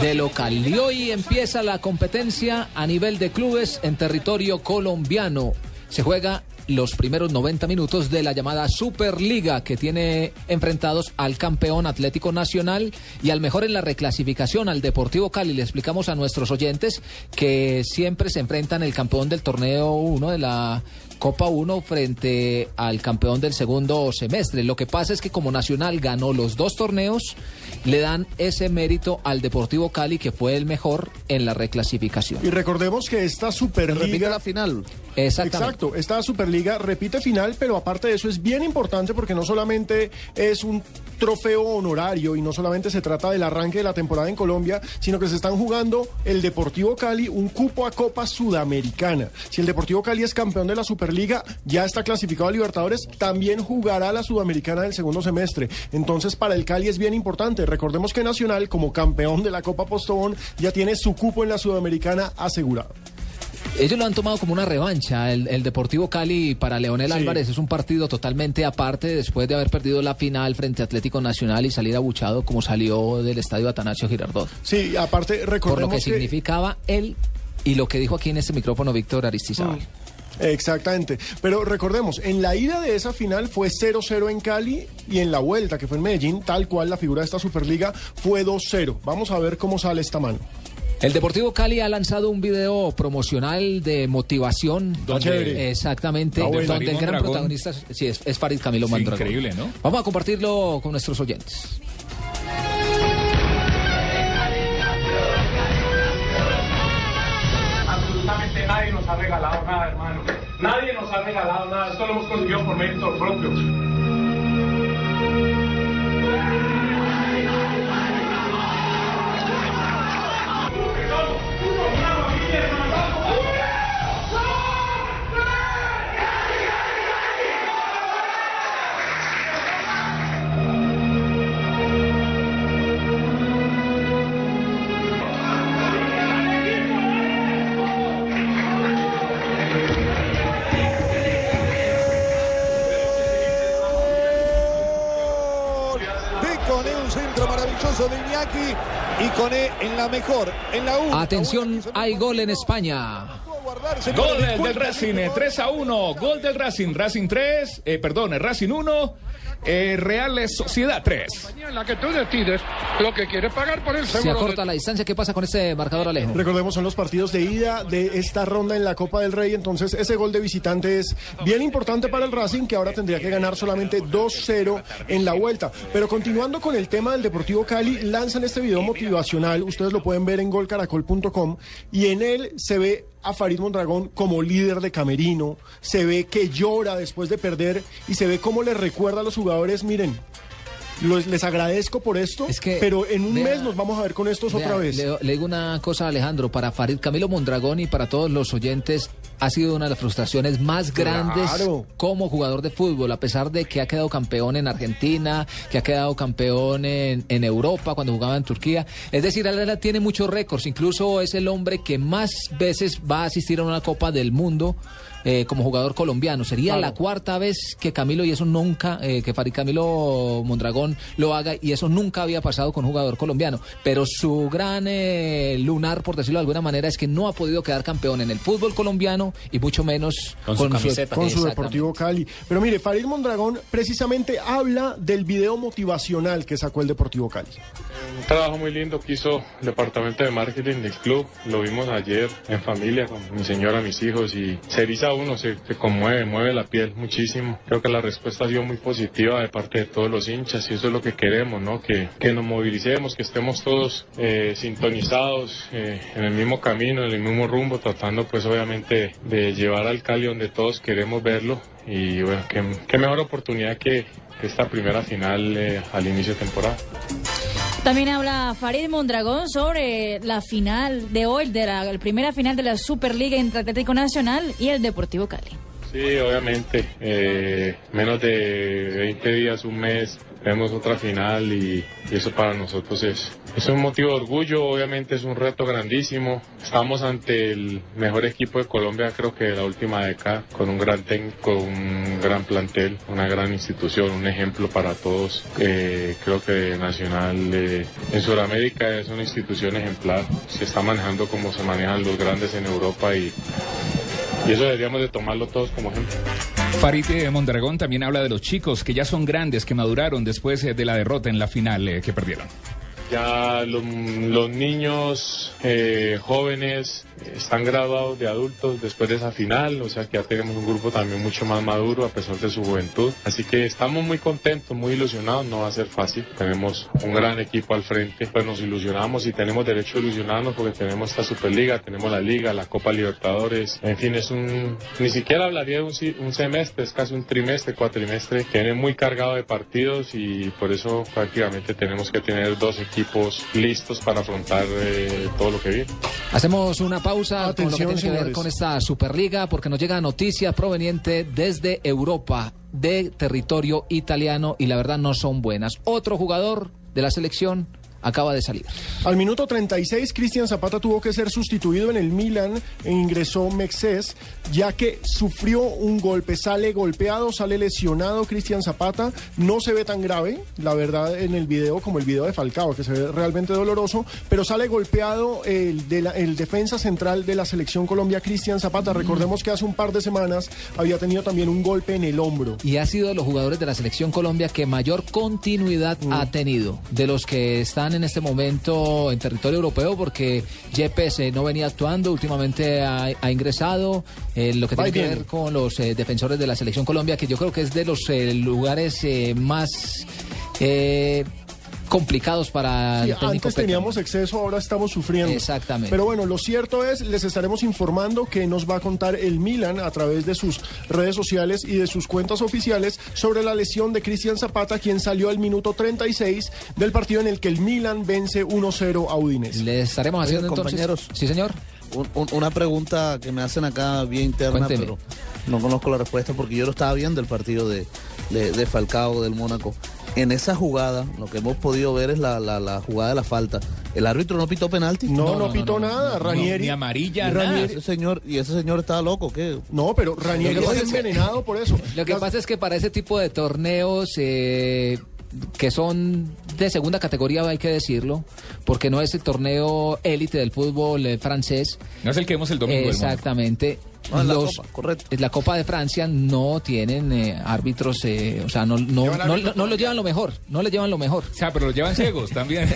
de local. Y hoy empieza la competencia a nivel de clubes en territorio colombiano. Se juega los primeros 90 minutos de la llamada Superliga que tiene enfrentados al campeón Atlético Nacional y al mejor en la reclasificación, al Deportivo Cali. Le explicamos a nuestros oyentes que siempre se enfrentan el campeón del torneo 1 de la Copa 1 frente al campeón del segundo semestre. Lo que pasa es que como Nacional ganó los dos torneos, le dan ese mérito al Deportivo Cali que fue el mejor en la reclasificación. Y recordemos que esta Superliga. Repite la final. Exactamente. Exacto, esta Superliga repite final, pero aparte de eso es bien importante porque no solamente es un trofeo honorario y no solamente se trata del arranque de la temporada en Colombia, sino que se están jugando el Deportivo Cali un cupo a Copa Sudamericana. Si el Deportivo Cali es campeón de la Superliga, ya está clasificado a Libertadores, también jugará la Sudamericana del segundo semestre. Entonces, para el Cali es bien importante. Recordemos que Nacional, como campeón de la Copa Postobón, ya tiene su cupo en la Sudamericana asegurado. Ellos lo han tomado como una revancha. El, el Deportivo Cali para Leonel Sí. Álvarez es un partido totalmente aparte después de haber perdido la final frente a Atlético Nacional y salir abuchado como salió del estadio Atanasio Girardot. Sí, aparte Por lo recordemos que significaba él y lo que dijo aquí en este micrófono Víctor Aristizábal. Exactamente. Pero recordemos, en la ida de esa final fue 0-0 en Cali y en la vuelta, que fue en Medellín, tal cual la figura de esta Superliga, fue 2-0. Vamos a ver cómo sale esta mano. El Deportivo Cali ha lanzado un video promocional de motivación. Exactamente. Bueno. Donde el gran protagonista sí, es, es Farid Camilo Sí, Mondragón. increíble, ¿no? Vamos a compartirlo con nuestros oyentes. Absolutamente nadie nos ha regalado nada, hermano. Nadie nos ha regalado nada. Esto lo hemos conseguido por méritos propios. Maravilloso de Iñaki. Y Cone en la mejor, en la 1. Atención, hay gol en España. Gol del Racing, eh, 3 a 1. Gol del Racing. Racing 3. Eh, perdón, Racing 1. eh, Real Sociedad 3. En la que tú decides lo que quieres pagar por el Se seguro. acorta la distancia. ¿Qué pasa con este marcador, Alejo? Recordemos, son los partidos de ida de esta ronda en la Copa del Rey. Entonces, ese gol de visitante es bien importante para el Racing, que ahora tendría que ganar solamente 2-0 en la vuelta. Pero continuando con el tema del Deportivo Cali, lanzan este video motivacional. Ustedes lo pueden ver en golcaracol.com. Y en él se ve a Farid Mondragón como líder de Camerino. Se ve que llora después de perder y se ve cómo le recuerda a los jugadores, miren. los- les agradezco por esto, pero en un vea- mes nos vamos a ver con estos Vea, otra vez. Le, le digo una cosa, Alejandro, para Farid Camilo Mondragón y para todos los oyentes, ha sido una de las frustraciones más grandes Claro. como jugador de fútbol, a pesar de que ha quedado campeón en Argentina, que ha quedado campeón en, en Europa cuando jugaba en Turquía. Es decir, él tiene muchos récords, incluso es el hombre que más veces va a asistir a una Copa del Mundo. Eh, como jugador colombiano. Sería Claro. la cuarta vez que Camilo, y eso nunca, eh, que Farid Camilo Mondragón lo haga, y eso nunca había pasado con un jugador colombiano. Pero su gran eh, lunar, por decirlo de alguna manera, es que no ha podido quedar campeón en el fútbol colombiano y mucho menos Con su camiseta. con su. Deportivo Cali. Pero mire, Farid Mondragón precisamente habla del video motivacional que sacó el Deportivo Cali. Un trabajo muy lindo que hizo el departamento de marketing del club. Lo vimos ayer en familia con mi señora, mis hijos y se uno, se, se conmueve, mueve la piel muchísimo. Creo que la respuesta ha sido muy positiva de parte de todos los hinchas y eso es lo que queremos, ¿no? Que, que nos movilicemos, que estemos todos eh, sintonizados eh, en el mismo camino, en el mismo rumbo, tratando pues obviamente de llevar al Cali donde todos queremos verlo y bueno, qué, qué mejor oportunidad que esta primera final eh, al inicio de temporada. También habla Farid Mondragón sobre la final de hoy, de la, la primera final de la Superliga entre Atlético Nacional y el Deportivo Cali. Sí, obviamente. eh, menos de 20 días, un mes, tenemos otra final y, eso para nosotros es, es un motivo de orgullo. Obviamente es un reto grandísimo. Estamos ante el mejor equipo de Colombia, creo que de la última década, con un gran técnico, un gran plantel, una gran institución, un ejemplo para todos. Eh, creo que Nacional eh, en Sudamérica es una institución ejemplar. Se está manejando como se manejan los grandes en Europa y, y eso deberíamos de tomarlo todos como ejemplo. Farid Mondragón también habla de los chicos que ya son grandes, que maduraron después eh, de la derrota en la final eh, que perdieron. Ya lo- los niños eh, jóvenes están graduados de adultos después de esa final, o sea que ya tenemos un grupo también mucho más maduro a pesar de su juventud. Así que estamos muy contentos, muy ilusionados, no va a ser fácil. Tenemos un gran equipo al frente, pues nos ilusionamos y tenemos derecho a ilusionarnos porque tenemos esta Superliga, tenemos la Liga, la Copa Libertadores, en fin, es un, ni siquiera hablaría de un, un semestre, es casi un trimestre, cuatrimestre, que viene muy cargado de partidos y por eso prácticamente tenemos que tener dos equipos listos para afrontar eh, todo lo que viene. Hacemos una pausa con lo que tiene que ver con esta Superliga porque nos llega noticia proveniente desde Europa de territorio italiano y la verdad no son buenas. Otro jugador de la selección acaba de salir. Al minuto 36, Cristian Zapata tuvo que ser sustituido en el Milan e ingresó Mexés, ya que sufrió un golpe. Sale golpeado, sale lesionado Cristian Zapata. No se ve tan grave, la verdad, en el video como el video de Falcao, que se ve realmente doloroso, pero sale golpeado el, de la- el defensa central de la selección Colombia, Cristian Zapata. Recordemos que hace un par de semanas había tenido también un golpe en el hombro. Y ha sido de los jugadores de la selección Colombia que mayor continuidad ha tenido, de los que están en este momento en territorio europeo, porque Yepes eh, no venía actuando, últimamente ha, ha ingresado, eh, lo que tiene que ver con los eh, defensores de la selección Colombia, que yo creo que es de los eh, lugares eh, más eh, complicados para Sí, el técnico. antes Peckerman. teníamos exceso, ahora estamos sufriendo. Exactamente. Pero bueno, lo cierto es, les estaremos informando que nos va a contar el Milan a través de sus redes sociales y de sus cuentas oficiales sobre la lesión de Cristian Zapata, quien salió al minuto 36 del partido en el que el Milan vence 1-0 a Udinese. Le estaremos haciendo entonces. compañeros. Sí, señor. Un- un- una pregunta que me hacen acá bien interna, Cuénteme. pero no conozco la respuesta porque yo lo estaba viendo el partido de, de, de Falcao del Mónaco. En esa jugada, lo que hemos podido ver es la, la, la jugada de la falta. ¿El árbitro no pitó penalti? No, no, pitó nada, Ranieri. Ni amarilla, Y nada. ese señor, y ese señor estaba loco, ¿qué? No, pero Ranieri está que- envenenado por eso. Lo que Las- pasa es que para ese tipo de torneos eh, que son de segunda categoría, hay que decirlo, porque no es el torneo élite del fútbol eh, francés. No es el que vemos el domingo. Exactamente. No, en la los- Copa, correcto. en la Copa de Francia no tienen eh, árbitros, eh, o sea, no, no, Llevan no, árbitros no lo llevan lo mejor, no le llevan lo mejor. O sea, pero lo llevan ciegos también.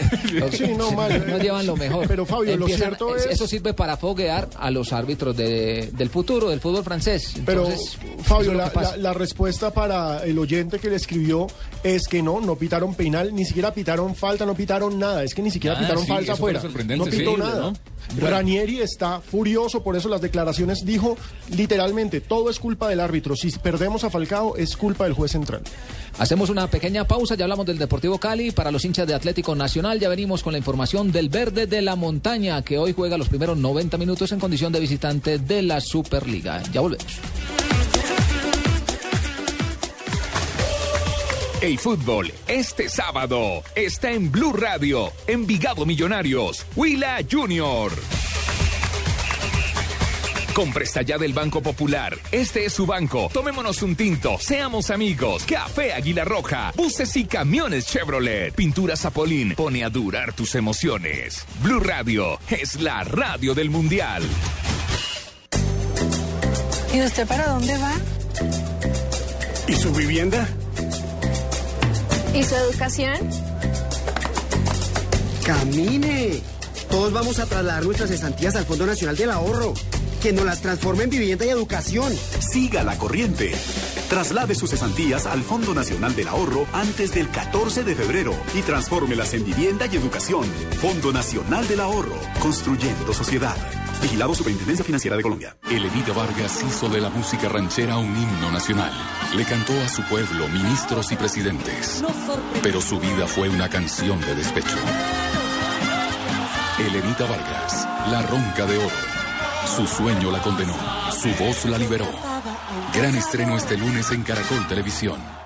Sí, no, mal. No llevan lo mejor. Pero, Fabio, lo cierto es- Eso sirve para foguear a los árbitros de- del futuro, del fútbol francés. Pero, Entonces, eso Fabio, la, la- la respuesta para el oyente que le escribió es que no, no pitaron penal, ni siquiera pitaron falta, no pitaron nada. Es que ni siquiera Ah, pitaron sí, falta afuera. No pitó sí, nada. ¿No? Ranieri está furioso, por eso las declaraciones dijo literalmente, todo es culpa del árbitro. Si perdemos a Falcao, es culpa del juez central. Hacemos una pequeña pausa, ya hablamos del Deportivo Cali. Para los hinchas de Atlético Nacional, ya venimos con la información del Verde de la Montaña, que hoy juega los primeros 90 minutos en condición de visitante de la Superliga. Ya volvemos. El fútbol este sábado está en Blue Radio, Envigado Millonarios, Huila Junior. Con presta ya del Banco Popular. Este es su banco. Tomémonos un tinto. Seamos amigos. Café Águila Roja. Buses y camiones Chevrolet. Pintura Zapolín. Pone a durar tus emociones. Blue Radio es la radio del Mundial. ¿Y usted para dónde va? ¿Y su vivienda? ¿Y su educación? ¡Camine! Todos vamos a trasladar nuestras estancias al Fondo Nacional del Ahorro. Que nos las transforme en vivienda y educación. Siga la corriente. Traslade sus cesantías al Fondo Nacional del Ahorro antes del 14 de febrero y transfórmelas en vivienda y educación. Fondo Nacional del Ahorro, construyendo sociedad. Vigilado Superintendencia Financiera de Colombia. Elenita Vargas hizo de la música ranchera un himno nacional. Le cantó a su pueblo ministros y presidentes. Pero su vida fue una canción de despecho. Elenita Vargas, la ronca de oro. Su sueño la condenó, su voz la liberó. Gran estreno este lunes en Caracol Televisión.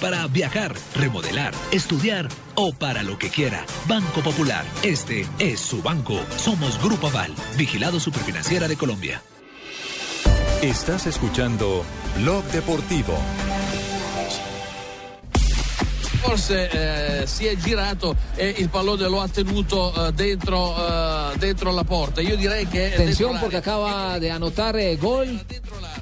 para viajar, remodelar, estudiar o para lo que quiera. Banco Popular. Este es su banco. Somos Grupo Aval. Vigilado Superfinanciera de Colombia. Estás escuchando Blog Deportivo. Forse eh, si è girato e il pallone lo ha tenuto eh, dentro, eh, dentro la porta. Io direi che... è Atención porque acaba de anotar eh, gol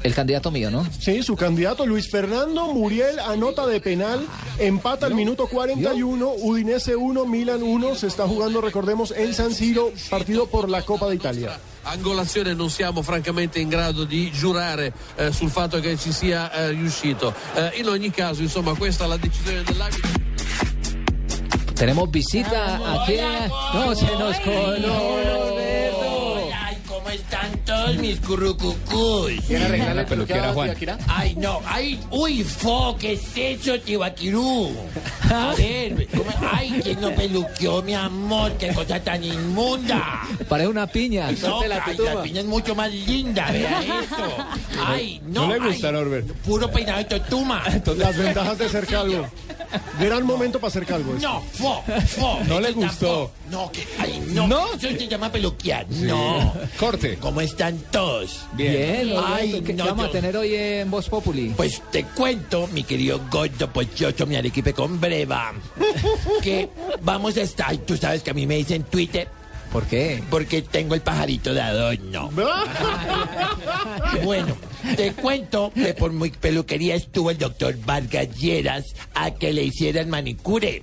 el candidato mío, ¿no? Sí, su candidato Luis Fernando Muriel anota de penal, empata al minuto 41, Udinese 1, Milan 1, se está jugando, recordemos, en San Siro, partido por la Copa de Italia. Angolazione non siamo francamente in grado di giurare eh, sul fatto che ci sia eh, riuscito. Eh, in ogni caso, insomma, questa è la decisione dell'arbitro. Tenemos visita aquí. No, se nos coló. Ay, ¿cómo están todos mis currucucús? ¿Quiere arreglar la peluquera, Juan? Ay, no, ay, uy, fo, ¿qué es eso, Tibaquirú? A ver, ¿cómo- ay, ¿quién no peluqueó, mi amor? ¿Qué cosa tan inmunda? Parece una piña. No, ay, la piña es mucho más linda, vea eso. Ay, no, No le gusta, ay, Norbert. Puro peinado de totuma. Las ventajas de ser calvo. Gran momento para ser calvo. este. No, fo, fo. No le gustó. No, que, ay, no. Eso se llama peluquear. No. Corte. ¿Cómo están todos? Bien, Ay, ¿qué no, vamos a tener hoy en Voz Populi? Pues te cuento, mi querido gordo pochocho, mi arequipe con breva, que vamos a estar, tú sabes que a mí me dicen Twitter. ¿Por qué? Porque tengo el pajarito de adorno. Bueno, te cuento que por mi peluquería estuvo el doctor Vargas Lleras a que le hicieran manicure.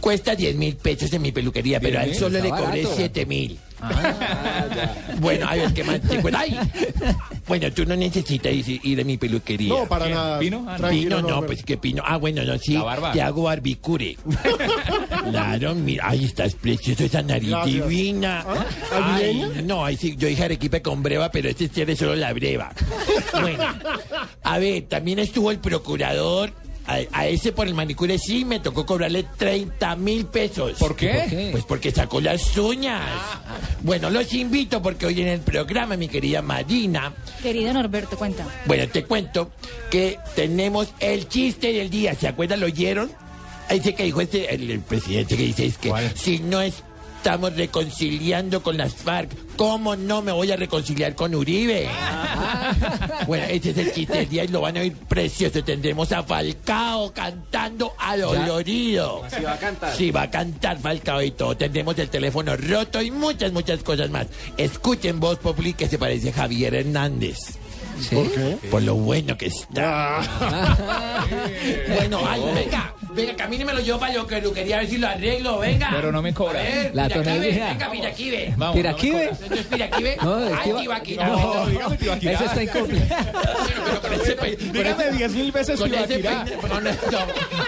Cuesta 10 mil pesos en mi peluquería, pero a él solo le cobré barato. 7 mil. Bueno, a ver, ¿qué más te. Bueno, tú no necesitas ir, a mi peluquería. No, para ¿Qué? nada. ¿Pino? Ah, no. Pino, pues qué pino. Ah, bueno, no, sí. La barba. Te hago barbicure. claro, mira, ay, estás precioso, esa nariz Gracias. divina. ¿Ah? Ay, no, ahí sí, yo dije arequipe con breva, pero este tiene solo la breva. Bueno, a ver, también estuvo el procurador a, a ese por el manicure sí me tocó cobrarle 30 mil pesos. ¿Por qué? ¿Por qué? Pues porque sacó las uñas. Bueno, los invito porque hoy en el programa, mi querida Marina, Querido Norberto, cuenta. bueno, te cuento que tenemos el chiste del día. ¿Se acuerdan? ¿Lo oyeron? Ahí dice que dijo este, el, el presidente que dice es que si no estamos reconciliando con las FARC, ¿cómo no me voy a reconciliar con Uribe? bueno, ese es el chiste del día y lo van a oír precioso. Tendremos a Falcao cantando a dolorido. Sí va a cantar. Sí, va a cantar Falcao y todo. Tendremos el teléfono roto y muchas, muchas cosas más. Escuchen Voz Populi que se parece a Javier Hernández. ¿Por qué? Por lo bueno que está. bueno, ay, venga, venga, camínemelo yo para yo que lo quería ver si lo arreglo, venga. Pero no me cobra. La tonalidad. Venga, Piraquive. Vamos, ¿Piraquive? Esto es Piraquive. No, es Tibaquirá. No, dígame Tibaquirá. Ese está con Dígame ese- diez mil veces con ese Tibaquirá. no, no, no,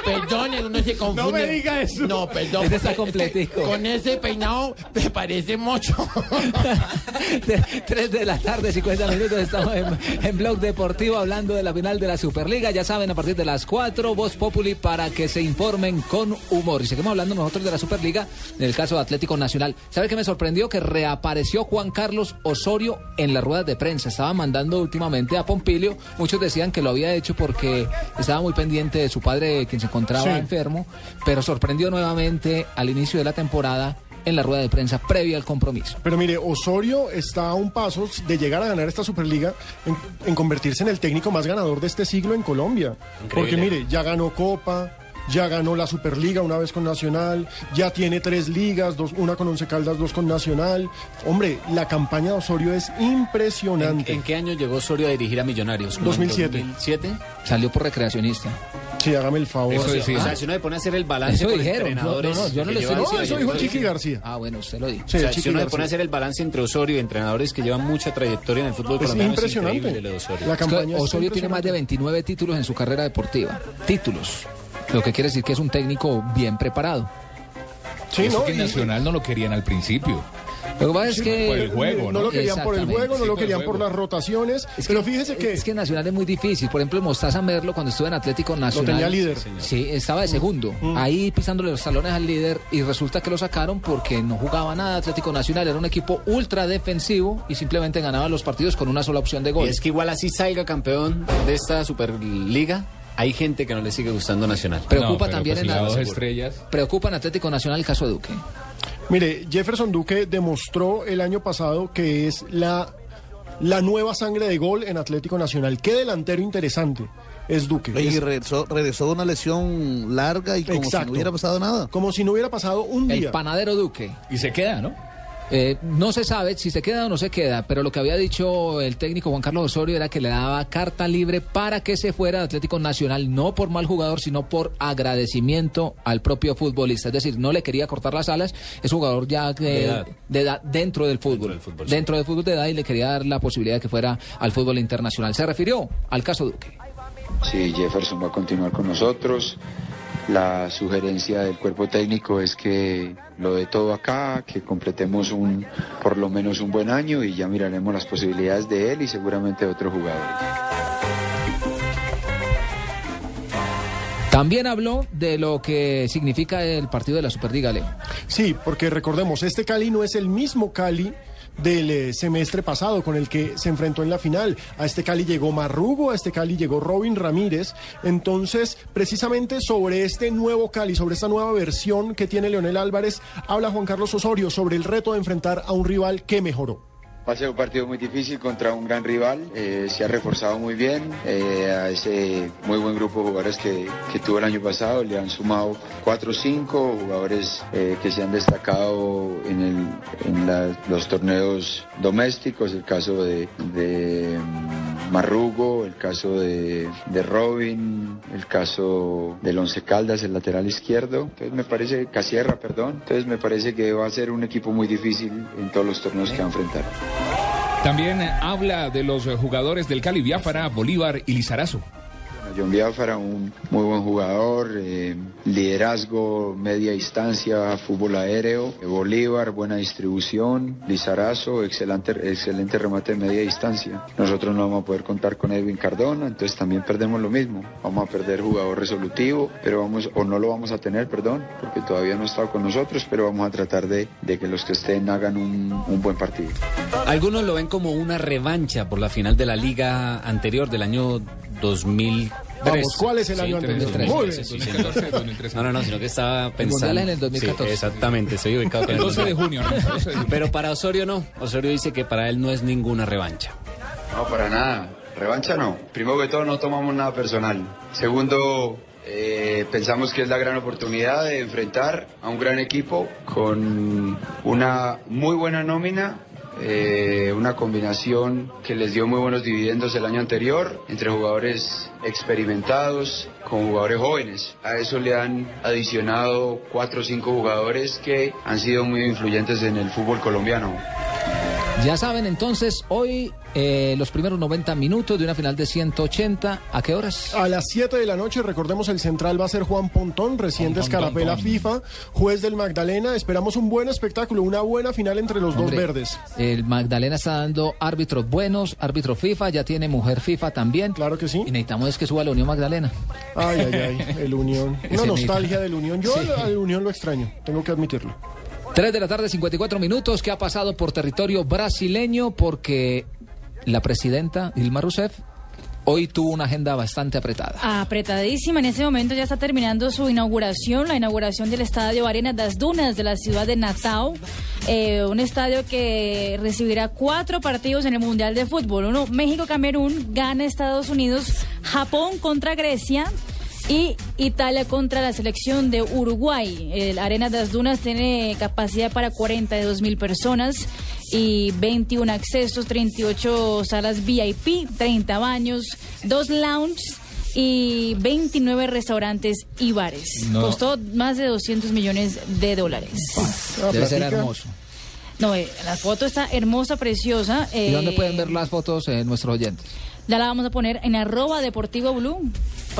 Perdone, uno se confunde. No me diga eso. No, perdón. Ese está completico. Con ese peinado me parece mucho. Tres de la tarde, 50 minutos, estamos en, en Blog Deportivo hablando de la final de la Superliga. Ya saben, a partir de las 4, Voz Populi para que se informen con humor. Y seguimos hablando nosotros de la Superliga, en el caso de Atlético Nacional. ¿Sabe qué me sorprendió? Que reapareció Juan Carlos Osorio en las ruedas de prensa. Estaba mandando últimamente a Pompilio. Muchos decían que lo había hecho porque estaba muy pendiente de su padre, quien se encontraba Sí. enfermo. Pero sorprendió nuevamente al inicio de la temporada en la rueda de prensa previa al compromiso. Pero mire, Osorio está a un paso de llegar a ganar esta Superliga en, en convertirse en el técnico más ganador de este siglo en Colombia. Porque mire, ya ganó Copa, ya ganó la Superliga una vez con Nacional, ya tiene tres ligas, dos, una con Once Caldas, dos con Nacional. Hombre, la campaña de Osorio es ¿En, impresionante. en qué año llegó Osorio a dirigir a Millonarios? ¿Como en 2007. 2007? Salió por recreacionista. Sí, hágame el favor. Eso O decía. sea, si uno le pone a hacer el balance con dijeron. entrenadores... No, no, yo no que le No, eso dijo Chiqui García. Ah, bueno, usted lo dijo. Sí, o sea, Chiqui si uno le García. pone a hacer el balance entre Osorio y entrenadores que llevan mucha trayectoria en el fútbol Es colombiano, impresionante. es increíble lo de Osorio. La Es que campaña es Osorio tiene más de 29 títulos en su carrera deportiva. Títulos. Lo que quiere decir que es un técnico bien preparado. Sí, Eso ¿no? que Y- Nacional no lo querían al principio. Lo que pasa es que... por el juego, no ¿no? lo querían por el juego, no Sí, lo querían por las rotaciones. Es pero que- fíjese que Es que Nacional es muy difícil. Por ejemplo, Mostaza Merlo, cuando estuvo en Atlético Nacional. tenía líder. Sí, estaba de segundo. Ahí pisándole los talones al líder. Y resulta que lo sacaron porque no jugaba nada. Atlético Nacional era un equipo ultra defensivo y simplemente ganaba los partidos con una sola opción de Y gol. es que igual así salga campeón de esta Superliga, hay gente que no le sigue gustando Nacional. Preocupa No, también pues en si la- da dos estrellas. Preocupa en Atlético Nacional el caso de Duque. Mire, Jefferson Duque demostró el año pasado que es la, la nueva sangre de gol en Atlético Nacional. Qué delantero interesante es Duque. Y Es regresó, regresó de una lesión larga y como si no hubiera pasado nada. como si no hubiera pasado un El día. panadero Duque. Y se queda, ¿no? Eh, no se sabe si se queda o no se queda, pero lo que había dicho el técnico Juan Carlos Osorio era que le daba carta libre para que se fuera de Atlético Nacional, no por mal jugador, sino por agradecimiento al propio futbolista. Es decir, no le quería cortar las alas, es jugador ya de, De edad. de edad dentro del fútbol, dentro del fútbol, de edad y le quería dar la posibilidad de que fuera al fútbol internacional. Se refirió al caso Duque. Sí, Jefferson va a continuar con nosotros. La sugerencia del cuerpo técnico es que lo de todo acá, que completemos un, por lo menos un buen año y ya miraremos las posibilidades de él y seguramente de otros jugadores. También habló de lo que significa el partido de la Superliga, Leo. Sí, porque recordemos, este Cali no es el mismo Cali del eh, semestre pasado con el que se enfrentó en la final. A este Cali llegó Marrugo, a este Cali llegó Robin Ramírez. Entonces, precisamente sobre este nuevo Cali, sobre esta nueva versión que tiene Leonel Álvarez, habla Juan Carlos Osorio sobre el reto de enfrentar a un rival que mejoró. Va a ser un partido muy difícil contra un gran rival. eh, se ha reforzado muy bien eh, a ese muy buen grupo de jugadores que, que tuvo el año pasado. Le han sumado 4 o 5 jugadores eh, que se han destacado en, el- en los torneos domésticos. El caso de, de, mm, Marrugo, el caso de, de Robin, el caso del Once Caldas, el lateral izquierdo. Entonces me parece, Casierra, perdón. Entonces me parece que va a ser un equipo muy difícil en todos los torneos que va a enfrentar. También habla de los jugadores del Cali, Biafara, Bolívar y Lizarazo. John Biafara, un muy buen jugador, eh, liderazgo, media distancia, fútbol aéreo, eh, Bolívar, buena distribución, Lizarazo, excelente, excelente remate de media distancia. Nosotros no vamos a poder contar con Edwin Cardona, entonces también perdemos lo mismo. Vamos a perder jugador resolutivo, pero vamos, o no lo vamos a tener, perdón, porque todavía no ha estado con nosotros, pero vamos a tratar de, de que los que estén hagan un, un buen partido. Algunos lo ven como una revancha por la final de la liga anterior del año 2003. Vamos, ¿cuál es el año anterior? Muy bien. Sí, señor. No, no, no, sino que estaba pensando. En el 2014. Sí, exactamente, estoy ubicado con El 12 de junio, ¿no? El 12 de junio. Pero para Osorio no. Osorio dice que para él no es ninguna revancha. No, para nada. Revancha no. Primero que todo, no tomamos nada personal. Segundo, eh, pensamos que es la gran oportunidad de enfrentar a un gran equipo con una muy buena nómina. Eh, una combinación que les dio muy buenos dividendos el año anterior entre jugadores experimentados con jugadores jóvenes. A eso le han adicionado cuatro o cinco jugadores que han sido muy influyentes en el fútbol colombiano. Ya saben, entonces, hoy eh, los primeros 90 minutos de una final de 180. ¿A qué horas? A las 7 de la noche, recordemos, el central va a ser Juan Pontón, reciente escarapela FIFA, juez del Magdalena. Esperamos un buen espectáculo, una buena final entre los Hombre, dos verdes. El Magdalena está dando árbitros buenos, árbitro FIFA, ya tiene mujer FIFA también. Claro que sí. Y necesitamos es que suba la Unión Magdalena. Ay, ay, ay, el Unión. Una nostalgia del Unión. Yo Sí. al Unión lo extraño, tengo que admitirlo. 3 de la tarde, 54 minutos. ¿Qué ha pasado por territorio brasileño? Porque la presidenta Dilma Rousseff hoy tuvo una agenda bastante apretada. Apretadísima. En ese momento ya está terminando su inauguración, la inauguración del estadio Arenas das Dunas de la ciudad de Natal. Eh, un estadio que recibirá cuatro partidos en el Mundial de Fútbol. Uno, México-Camerún, gana Estados Unidos, Japón contra Grecia. Y Italia contra la selección de Uruguay. El Arena das Dunas tiene capacidad para 42 mil personas y 21 accesos, 38 salas VIP, 30 baños, dos lounges y 29 restaurantes y bares. No. Costó más de 200 millones de dólares. Debe ser hermoso. No, eh, la foto está hermosa, preciosa. ¿Y eh, dónde pueden ver las fotos eh, nuestros oyentes? Ya la vamos a poner en arroba deportivo blue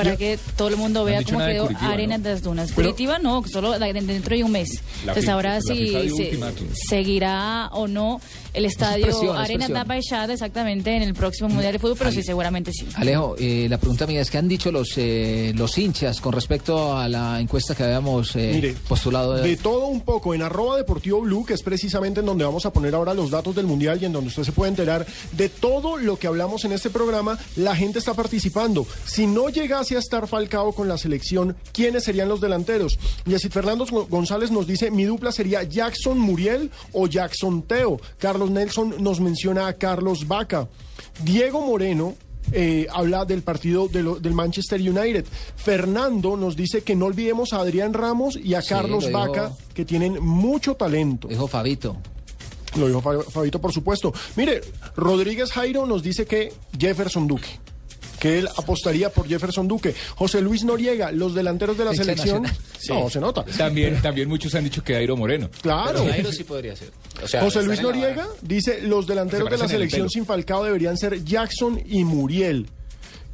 para que todo el mundo vea cómo de quedó Curitiba, Arenas ¿no? das Dunas. Pero- Curitiba no, solo dentro de un mes. Entonces FIFA- ahora se- ultimátum. seguirá o no el estadio presión, es Arenas presión. da Baixada exactamente en el próximo Mundial de Fútbol, pero sí, seguramente sí. Alejo, eh, la pregunta mía es: ¿qué han dicho los, eh, los hinchas con respecto a la encuesta que habíamos eh, Mire, postulado? De todo un poco en arroba deportivo blue, que es precisamente en donde vamos a poner ahora los datos del mundial y en donde usted se puede enterar de todo lo que hablamos en este programa, la gente está participando. Si no llegase a estar Falcao con la selección, ¿quiénes serían los delanteros? Y así Fernando González nos dice, mi dupla sería Jackson Muriel o Jackson Teo. Carlos Nelson nos menciona a Carlos Vaca. Diego Moreno eh, habla del partido de lo- del Manchester United. Fernando nos dice que no olvidemos a Adrián Ramos y a Sí, Carlos dijo- Vaca, que tienen mucho talento. Dijo Fabito. Lo dijo Fa- Fabito, por supuesto. Mire, Rodríguez Jairo nos dice que Jefferson Duque. Que él apostaría por Jefferson Duque. José Luis Noriega, los delanteros de la selección. nacional. No, se nota. También, también muchos han dicho que Dairo Moreno. Claro. Jairo sí podría ser. O sea, José Luis Noriega dice los delanteros Se de la selección sin Falcao deberían ser Jackson y Muriel.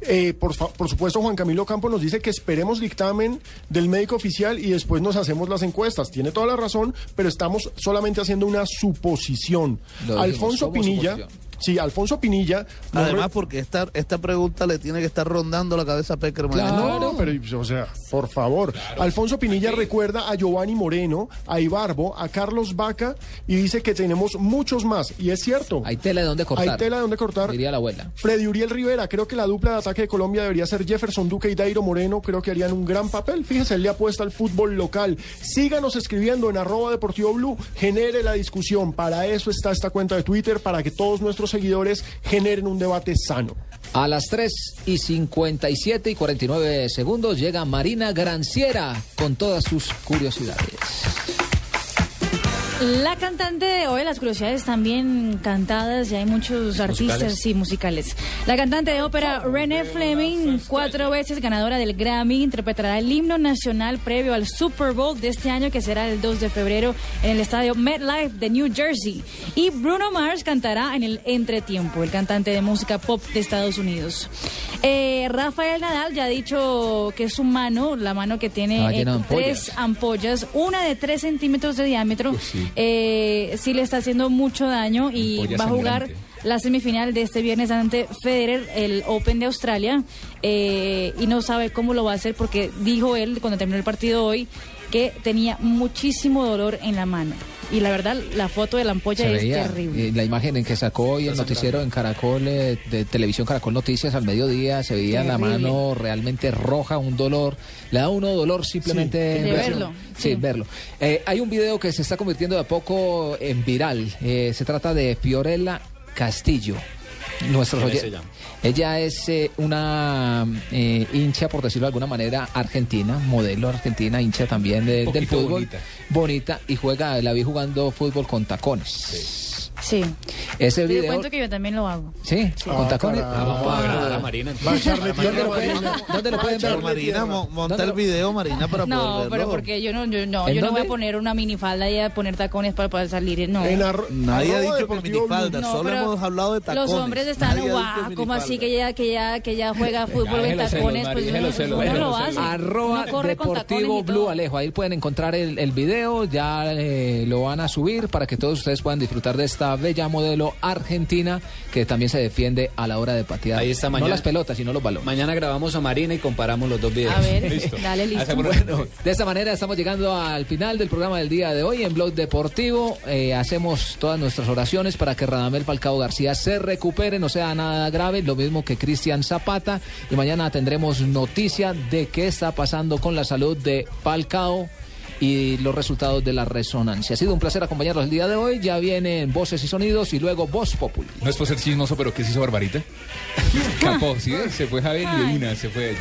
Eh, por, por supuesto, Juan Camilo Campo nos dice que esperemos dictamen del médico oficial y después nos hacemos las encuestas. Tiene toda la razón, pero estamos solamente haciendo una suposición. Lo Alfonso Pinilla, suposición. Sí, Alfonso Pinilla. Además, re- porque esta, esta pregunta le tiene que estar rondando la cabeza a Peckerman. Claro, pero, o sea, por favor. Alfonso Pinilla recuerda a Giovanni Moreno, a Ibarbo, a Carlos Vaca y dice que tenemos muchos más. Y es cierto. Hay tela de dónde cortar. Hay tela de dónde cortar. Diría la abuela. Freddy Uriel Rivera, creo que la dupla de ataque de Colombia debería ser Jefferson Duque y Dairo Moreno, creo que harían un gran papel. Fíjese, él le apuesta al fútbol local. Síganos escribiendo en arroba deportivo blue, genere la discusión. Para eso está esta cuenta de Twitter, para que todos nuestros seguidores generen un debate sano. A las 3 y 57 y 49 segundos llega Marina Granciera con todas sus curiosidades. La cantante de hoy, las curiosidades también cantadas, ya hay muchos artistas Musicales. y musicales. La cantante de ópera Renee Fleming, cuatro veces ganadora del Grammy, interpretará el himno nacional previo al Super Bowl de este año que será el 2 de febrero en el estadio MetLife de New Jersey. Y Bruno Mars cantará en el entretiempo, el cantante de música pop de Estados Unidos. Eh, Rafael Nadal ya ha dicho que su mano, la mano que tiene Estaba eh, tres ampollas, una de tres centímetros de diámetro, eh, sí le está haciendo mucho daño y va a jugar sangrante. la semifinal de este viernes ante Federer, el Open de Australia, eh, y no sabe cómo lo va a hacer porque dijo él cuando terminó el partido hoy que tenía muchísimo dolor en la mano. Y la verdad, la foto de la ampolla Se es veía terrible. eh, la imagen en que sacó hoy el noticiero en Caracol, eh, de televisión Caracol Noticias al mediodía, se veía la mano realmente roja, un dolor. Le da uno dolor simplemente Sí, de verlo, Sí, sí. verlo. Eh, hay un video que se está convirtiendo de a poco en viral. Eh, se trata de Fiorella Castillo. Nuestros ¿Quién es oye- ella? Es eh, una eh, hincha, por decirlo de alguna manera, argentina, modelo argentina, hincha también de- del fútbol. bonita. Bonita y juega, la vi jugando fútbol con tacones. Sí. Ese Te video. cuento que yo también lo hago. Sí, con tacones. Ah, vamos a agradar a Marina, entonces. ¿Dónde lo pueden, ¿Dónde lo pueden ver? Pero Marina, mo- monta el video, Marina, para No, poder pero verlo. porque yo no, yo no, ¿En yo no voy a poner una minifalda y a poner tacones para poder salir. No. Nadie ha dicho por minifalda, solo No, pero hemos hablado de tacones. Los hombres están, guau, como así que ya, que ya, que ya juega fútbol en tacones, pues uno, lo hace. Arroba Uno corre con tacones Deportivo Blue. Alejo. Ahí pueden encontrar el, el video, ya eh, lo van a subir para que todos ustedes puedan disfrutar de esta bella modelo argentina que también se defiende a la hora de patear. Ahí está No mañana. las pelotas, sino los balones. Mañana grabamos a Marina y comparamos los dos videos. A ver, dale listo. Bueno, de esta manera estamos llegando al final del programa del día de hoy en Blog Deportivo. Eh, hacemos todas nuestras oraciones para que Radamel Falcao García se recupere, no sea nada grave, lo mismo que Cristian Zapata. Y mañana tendremos noticia de qué está pasando con la salud de Falcao y los resultados de la resonancia. Ha sido un placer acompañarlos el día de hoy. Ya vienen voces y sonidos y luego voz populi. No es por ser chismoso, pero ¿qué se hizo Barbarita? Capó, ¿sí? Se fue Javier y de una se fue.